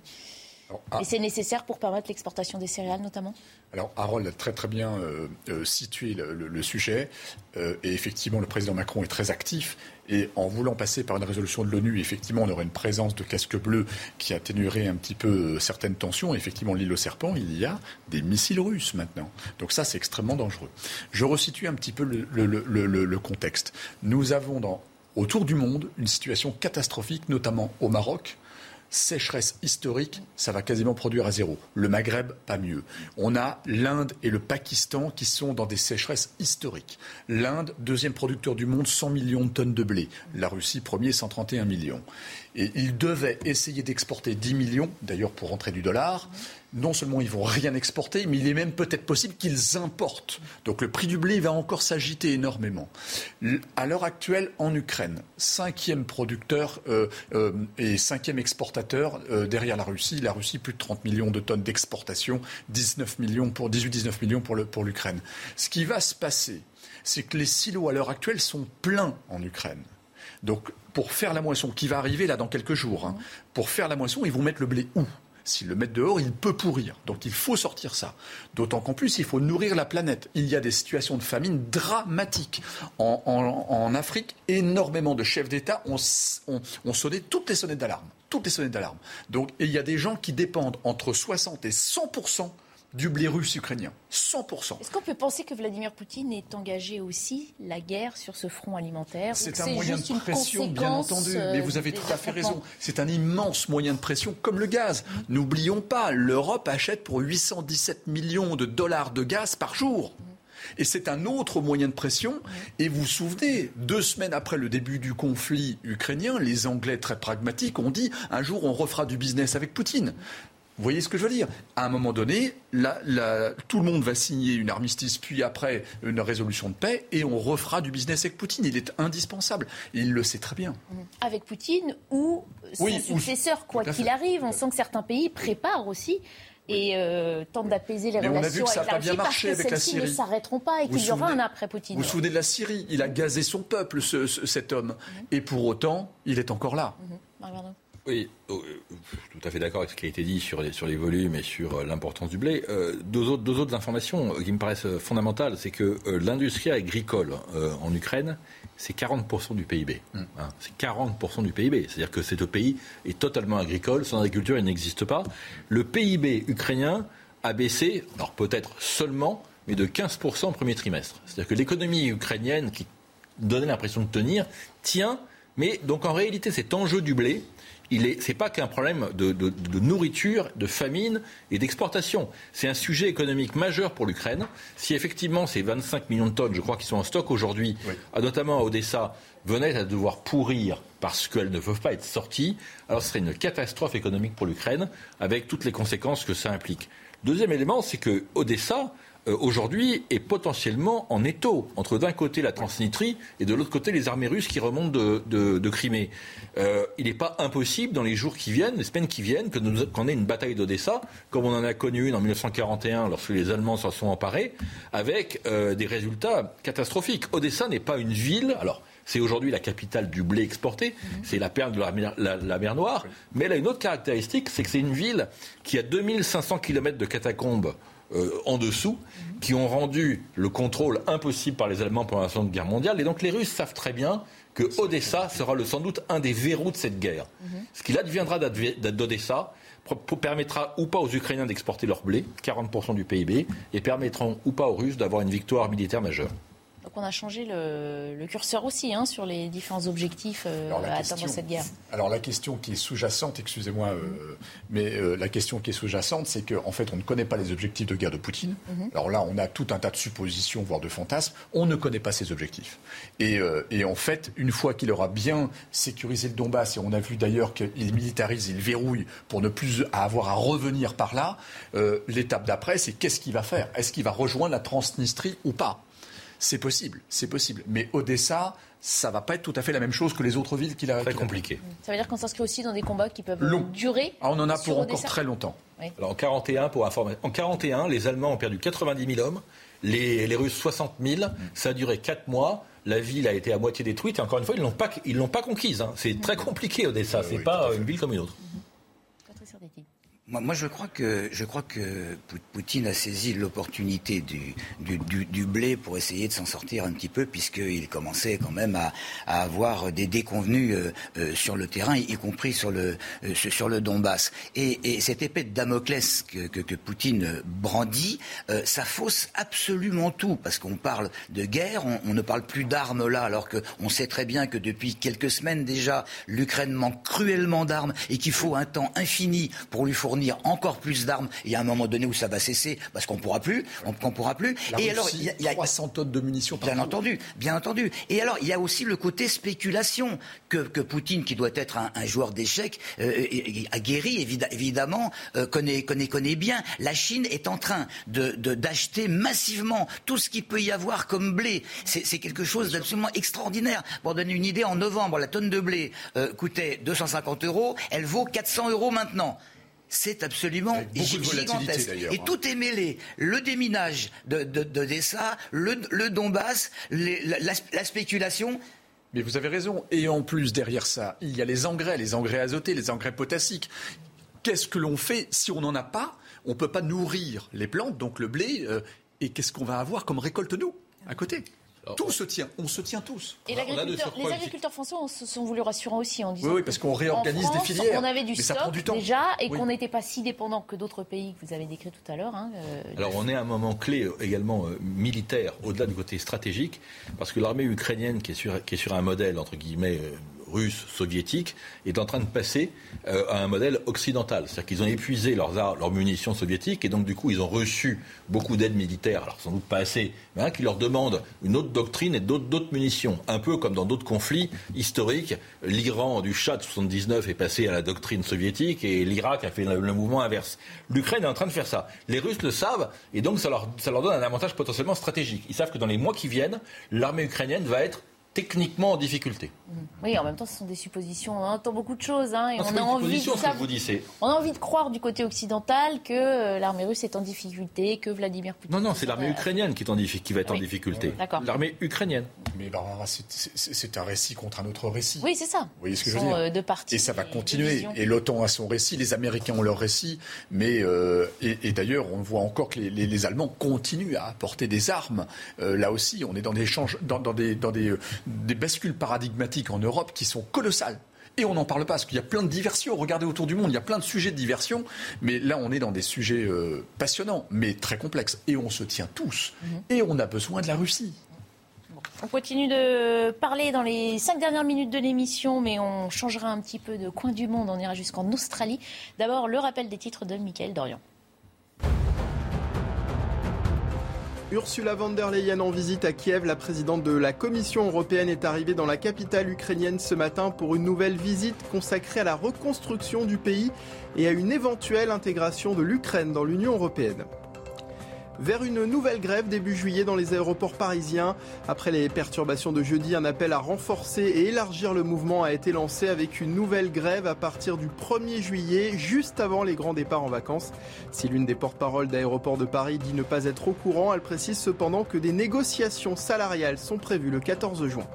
Et c'est nécessaire pour permettre l'exportation des céréales notamment alors Harold a très très bien euh, euh, situé le, sujet euh, et effectivement le président Macron est très actif et en voulant passer par une résolution de l'ONU, effectivement on aurait une présence de casques bleus qui atténuerait un petit peu certaines tensions. effectivement l'île aux serpents, il y a des missiles russes maintenant. Donc ça c'est extrêmement dangereux. Je resitue un petit peu le, contexte. Nous avons autour du monde une situation catastrophique, notamment au Maroc sécheresse historique, ça va quasiment produire à zéro. Le Maghreb, pas mieux. On a l'Inde et le Pakistan qui sont dans des sécheresses historiques. L'Inde, deuxième producteur du monde, 100 millions de tonnes de blé. La Russie, premier, 131 millions. Et ils devaient essayer d'exporter 10 millions, d'ailleurs pour rentrer du dollar non seulement ils vont rien exporter, mais il est même peut-être possible qu'ils importent. Donc le prix du blé va encore s'agiter énormément. À l'heure actuelle, en Ukraine, cinquième producteur euh, euh, et cinquième exportateur euh, derrière la Russie. La Russie, plus de 30 millions de tonnes d'exportation, 19 millions pour 18-19 millions pour l'Ukraine. Ce qui va se passer, c'est que les silos à l'heure actuelle sont pleins en Ukraine. Donc pour faire la moisson, qui va arriver là dans quelques jours, hein, pour faire la moisson, ils vont mettre le blé où? S'ils le mettent dehors, il peut pourrir. Donc il faut sortir ça. D'autant qu'en plus, il faut nourrir la planète. Il y a des situations de famine dramatiques. En, Afrique, énormément de chefs d'État ont, sonné toutes les sonnettes d'alarme. Toutes les sonnettes d'alarme. Donc il y a des gens qui dépendent entre 60 et 100 du blé russe ukrainien. 100%. Est-ce qu'on peut penser que Vladimir Poutine est engagé aussi la guerre sur ce front alimentaire? C'est un moyen de pression, bien entendu. Mais vous avez tout à fait raison. C'est un immense moyen de pression, comme le gaz. N'oublions pas, l'Europe achète pour 817 millions de dollars de gaz par jour. Et c'est un autre moyen de pression. Et vous vous souvenez, deux semaines après le début du conflit ukrainien, les Anglais très pragmatiques ont dit un jour on refera du business avec Poutine. Vous voyez ce que je veux dire? À un moment donné, tout le monde va signer une armistice, puis après une résolution de paix, et on refera du business avec Poutine. Il est indispensable. il le sait très bien. Avec Poutine ou son successeur, quoi qu'il arrive. On sent que certains pays préparent aussi et euh, tentent d'apaiser les relations avec la Russie parce que celles-ci ne s'arrêteront pas et qu'il y aura un après Poutine. Vous vous souvenez de la Syrie? Il a gazé son peuple, cet homme. Mmh. Et pour autant, il est encore là. Mmh. Oui, oh, euh, tout à fait d'accord avec ce qui a été dit sur les, sur les volumes et sur euh, l'importance du blé. Euh, deux, autres, deux, autres, informations qui me paraissent fondamentales, c'est que l'industrie agricole en Ukraine, c'est 40% du PIB. Mm. Hein, c'est 40% du PIB. C'est-à-dire que ce pays est totalement agricole, sans agriculture, il n'existe pas. Le PIB ukrainien a baissé, alors peut-être seulement, mais de 15% au premier trimestre. C'est-à-dire que l'économie ukrainienne, qui donnait l'impression de tenir, tient. Mais donc en réalité, cet enjeu du blé, ce n'est pas qu'un problème de, nourriture, de famine et d'exportation. C'est un sujet économique majeur pour l'Ukraine. Si effectivement ces 25 millions de tonnes, je crois, qui sont en stock aujourd'hui, notamment à Odessa, venaient à devoir pourrir parce qu'elles ne peuvent pas être sorties, alors ce serait une catastrophe économique pour l'Ukraine, avec toutes les conséquences que ça implique. Deuxième élément, c'est que Odessa, euh, aujourd'hui est potentiellement en étau entre d'un côté la Transnistrie et de l'autre côté les armées russes qui remontent de, Crimée. Euh, il n'est pas impossible dans les jours qui viennent, les semaines qui viennent, qu'on ait une bataille d'Odessa, comme on en a connu une en 1941 lorsque les Allemands s'en sont emparés, avec euh, des résultats catastrophiques. Odessa n'est pas une ville. Alors, c'est aujourd'hui la capitale du blé exporté, c'est la perle de la mer, la mer Noire. Mais elle a une autre caractéristique, c'est que c'est une ville qui a 2500 km de catacombes euh, en dessous, qui ont rendu le contrôle impossible par les Allemands pendant la Seconde Guerre mondiale. Et donc les Russes savent très bien que Odessa sera le, sans doute un des verrous de cette guerre. Mhm. Ce qu'il adviendra d'Odessa permettra ou pas aux Ukrainiens d'exporter leur blé, 40% du PIB, et permettront ou pas aux Russes d'avoir une victoire militaire majeure. Donc on a changé le, curseur aussi hein, sur les différents objectifs euh, à atteindre cette guerre. Alors la question qui est sous-jacente, excusez-moi, euh, mais euh, la question qui est sous-jacente, c'est qu'en fait on ne connaît pas les objectifs de guerre de Poutine. Mhm. Alors là on a tout un tas de suppositions, voire de fantasmes. On ne connaît pas ses objectifs. Et, et en fait, une fois qu'il aura bien sécurisé le Donbass, et on a vu d'ailleurs qu'il militarise, il verrouille pour ne plus avoir à revenir par là, l'étape d'après c'est qu'est-ce qu'il va faire? Est-ce qu'il va rejoindre la Transnistrie ou pas? C'est possible, c'est possible. Mais Odessa, ça va pas être tout à fait la même chose que les autres villes qu'il a. Très compliqué. Ça veut dire qu'on s'inscrit aussi dans des combats qui peuvent durer. Ah, on en a pour encore très longtemps. Alors en 41, pour informer, en 41, les Allemands ont perdu 90 000 hommes, les, Russes 60 000. Ça a duré 4 mois. La ville a été à moitié détruite. Et encore une fois, ils l'ont pas, ils l'ont pas conquise. Hein. C'est très compliqué Odessa. C'est pas une ville comme une autre. Moi, je crois que Poutine a saisi l'opportunité du, blé pour essayer de s'en sortir un petit peu, puisqu'il commençait quand même à, avoir des déconvenus euh, euh, sur le terrain, y, compris sur le euh, Donbass. Et, cette épée de Damoclès que, Poutine brandit, ça fausse absolument tout, parce qu'on parle de guerre, on, ne parle plus d'armes là, alors qu'on sait très bien que depuis quelques semaines déjà, l'Ukraine manque cruellement d'armes et qu'il faut un temps infini pour lui fournir encore plus d'armes. Il y a un moment donné où ça va cesser parce qu'on pourra plus, on, pourra plus. et alors, il y, a 300 tonnes de munitions. Par bien entendu, bien entendu. Et alors, il y a aussi le côté spéculation que, que Poutine, qui doit être un, joueur d'échecs, euh, aguerri évidemment, euh, connaît, connaît, connaît bien. La Chine est en train de d'acheter massivement tout ce qu'il peut y avoir comme blé. C'est quelque chose d'absolument extraordinaire. Pour donner une idée, en novembre, la tonne de blé euh, coûtait 250 euros. Elle vaut 400 euros maintenant c'est absolument gigantesque. Et hein. tout est mêlé. Le déminage de, de, le, Donbass, la, spéculation. Mais vous avez raison. Et en plus, derrière ça, il y a les engrais, les engrais azotés, les engrais potassiques. Qu'est-ce que l'on fait si on n'en a pas? On ne peut pas nourrir les plantes, donc le blé. Euh, et qu'est-ce qu'on va avoir comme récolte, nous, à côté? Tout se tient, on se tient tous. Et les agriculteurs français se sont voulus rassurants aussi en disant oui, parce qu'on réorganise des filières. On avait du stock déjà et qu'on n'était pas si dépendant que d'autres pays que vous avez décrit tout à l'heure. Hein, euh, Alors on est à un moment clé euh, également euh, militaire, au-delà du côté stratégique, parce que l'armée ukrainienne qui est sur, qui est sur un modèle entre guillemets russe, soviétique, est en train de passer euh, à un modèle occidental. C'est-à-dire qu'ils ont épuisé leurs, leurs munitions soviétiques et donc du coup ils ont reçu beaucoup d'aide militaire, alors sans doute pas assez, mais hein, qui leur demande une autre doctrine et d'autres munitions. Un peu comme dans d'autres conflits historiques, l'Iran du Shah de 79 est passé à la doctrine soviétique et l'Irak a fait le, mouvement inverse. L'Ukraine est en train de faire ça. Les Russes le savent et donc ça ça leur donne un avantage potentiellement stratégique. Ils savent que dans les mois qui viennent, l'armée ukrainienne va être techniquement en difficulté. Mmh. Oui, en même temps, ce sont des suppositions. On entend beaucoup de choses. Hein, et on, a envie de on a envie de croire du côté occidental que euh, l'armée russe est en difficulté, que Vladimir Poutine. Non, non, c'est l'armée ukrainienne qui, est en qui va être en difficulté. L'armée ukrainienne. Mais Barbara, c'est un récit contre un autre récit. Oui, c'est ça. Vous voyez ce que je veux dire euh, Et ça va continuer. Et l'OTAN a son récit, les Américains ont leur récit. Mais euh, et, d'ailleurs, on voit encore que les, Allemands continuent à apporter des armes. là aussi, on est dans des, dans, dans des, dans des des bascules paradigmatiques en Europe qui sont colossales. Et on n'en parle pas, parce qu'il y a plein de diversions. Regardez autour du monde, il y a plein de sujets de diversion. Mais là, on est dans des sujets euh, passionnants, mais très complexes. Et on se tient tous. Mhm. Et on a besoin de la Russie. On continue de parler dans les cinq dernières minutes de l'émission, mais on changera un petit peu de coin du monde. On ira jusqu'en Australie. D'abord, le rappel des titres de Michael Dorian. Ursula von der Leyen en visite à Kiev, la présidente de la Commission européenne est arrivée dans la capitale ukrainienne ce matin pour une nouvelle visite consacrée à la reconstruction du pays et à une éventuelle intégration de l'Ukraine dans l'Union européenne vers une nouvelle grève début juillet dans les aéroports parisiens. Après les perturbations de jeudi, un appel à renforcer et élargir le mouvement a été lancé avec une nouvelle grève à partir du 1er juillet, juste avant les grands départs en vacances. Si l'une des porte-paroles d'aéroports de Paris dit ne pas être au courant, elle précise cependant que des négociations salariales sont prévues le 14 juin.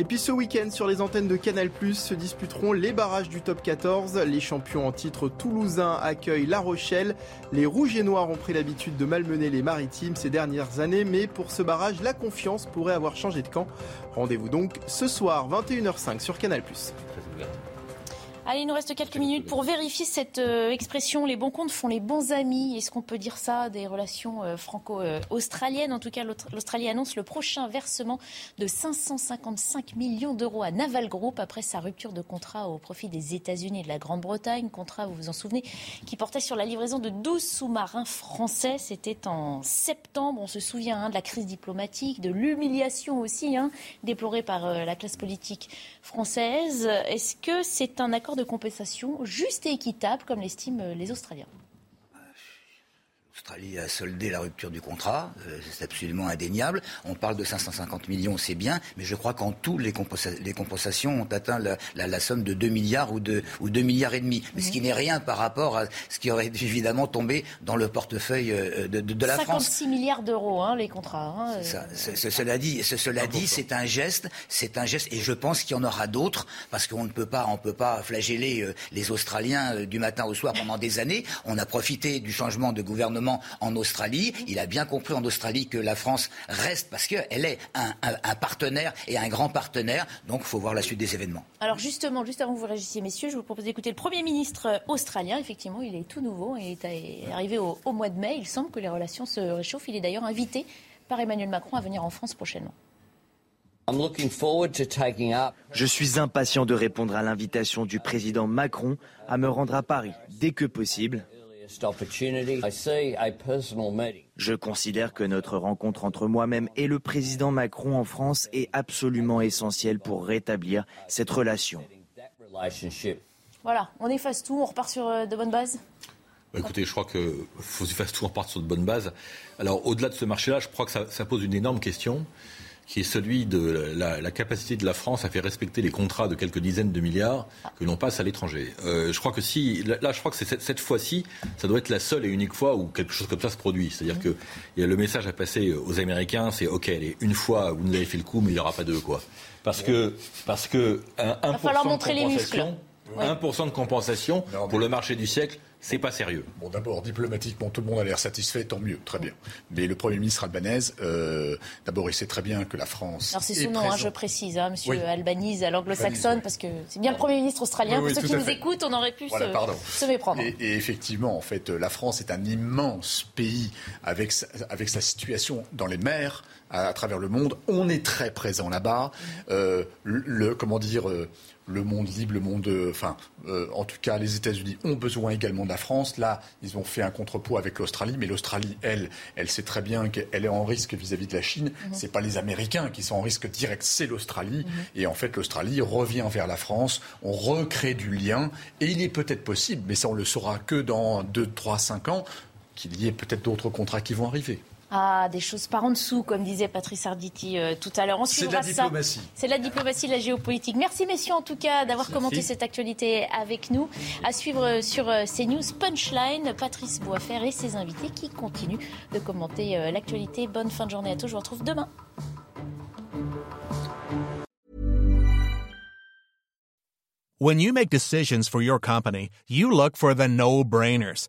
Et puis ce week-end, sur les antennes de Canal+, se disputeront les barrages du top 14. Les champions en titre toulousains accueillent La Rochelle. Les Rouges et Noirs ont pris l'habitude de malmener les Maritimes ces dernières années, mais pour ce barrage, la confiance pourrait avoir changé de camp. Rendez-vous donc ce soir, 21h05 sur Canal+. Allez, il nous reste quelques minutes pour vérifier cette euh, expression les bons comptes font les bons amis. Est-ce qu'on peut dire ça des relations euh, franco-australiennes? En tout cas, l'Australie annonce le prochain versement de 555 millions d'euros à Naval Group après sa rupture de contrat au profit des États-Unis et de la Grande-Bretagne. Contrat, vous vous en souvenez, qui portait sur la livraison de 12 sous-marins français. C'était en septembre. On se souvient hein, de la crise diplomatique, de l'humiliation aussi, hein, déplorée par euh, la classe politique française. Est-ce que c'est un accord de compensation juste et équitable, comme l'estiment les Australiens L'Australie a soldé la rupture du contrat, euh, c'est absolument indéniable. On parle de 550 millions, c'est bien, mais je crois qu'en tout, les, compensations ont atteint la, somme de 2 milliards ou 2, ou 2 milliards et demi. Mais ce qui n'est rien par rapport à ce qui aurait évidemment tombé dans le portefeuille euh, de, la France. 56 milliards d'euros, hein, les contrats. Hein, euh. cela dit, cela dit, c'est un geste, c'est un geste, et je pense qu'il y en aura d'autres, parce qu'on ne peut pas, on peut pas flageller les Australiens du matin au soir pendant des années. On a profité du changement de gouvernement en Australie. Il a bien compris en Australie que la France reste parce qu'elle est un, partenaire et un grand partenaire. Donc il faut voir la suite des événements. Alors justement, juste avant que vous réagissiez, messieurs, je vous propose d'écouter le Premier ministre australien. Effectivement, il est tout nouveau et est arrivé au, au mois de mai. Il semble que les relations se réchauffent. Il est d'ailleurs invité par Emmanuel Macron à venir en France prochainement. Je suis impatient de répondre à l'invitation du président Macron à me rendre à Paris dès que possible je considère que notre rencontre entre moi-même et le président Macron en France est absolument essentielle pour rétablir cette relation. Voilà, on efface tout, on repart sur euh, de bonnes bases. Bah, écoutez, je crois qu'il faut effacer tout, on repart sur de bonnes bases. Alors, au-delà de ce marché-là, je crois que ça pose une énorme question qui est celui de la, capacité de la France à faire respecter les contrats de quelques dizaines de milliards que l'on passe à l'étranger. Euh, je crois que si, là, je crois que c'est cette, fois-ci, ça doit être la seule et unique fois où quelque chose comme ça se produit. C'est-à-dire que il y a le message à passer aux Américains, c'est OK, une fois vous nous avez fait le coup, mais il n'y aura pas deux quoi. Parce que parce que un, 1% va falloir montrer les muscles. 1% de compensation pour le marché du siècle, c'est pas sérieux. Bon, d'abord, diplomatiquement, tout le monde a l'air satisfait, tant mieux, très bien. Mais le Premier ministre albanese, euh, d'abord, il sait très bien que la France. Alors, c'est son nom, hein, je précise, hein, monsieur Albanese à l'anglo-saxonne, parce que c'est bien le Premier ministre australien. Pour ceux qui nous écoutent, on aurait pu se, méprendre. Et, effectivement, en fait, la France est un immense pays avec avec sa situation dans les mers à, travers le monde. On est très présent là-bas. Euh, le, comment dire, euh, le monde libre, le monde, euh, enfin, en tout cas, les États-Unis ont besoin également de la France. Là, ils ont fait un contrepoids avec l'Australie, mais l'Australie, elle, elle sait très bien qu'elle est en risque vis-à-vis de la Chine. Ce mhm. C'est pas les Américains qui sont en risque direct, c'est l'Australie. Mhm. Et en fait, l'Australie revient vers la France. On recrée du lien, et il est peut-être possible, mais ça on le saura que dans 2, 3, 5 ans, qu'il y ait peut-être d'autres contrats qui vont arriver. Ah, des choses par en dessous, comme disait Patrice Arditi euh, tout à l'heure. C'est de la diplomatie. C'est la diplomatie, de la géopolitique. Merci messieurs en tout cas d'avoir commenté cette actualité avec nous. À suivre euh, sur euh, CNews Punchline, Patrice Boisfer et ses invités qui continuent de commenter l'actualité. Bonne fin de journée à tous. Je vous retrouve demain. When you make decisions for your company, you look for the no-brainers.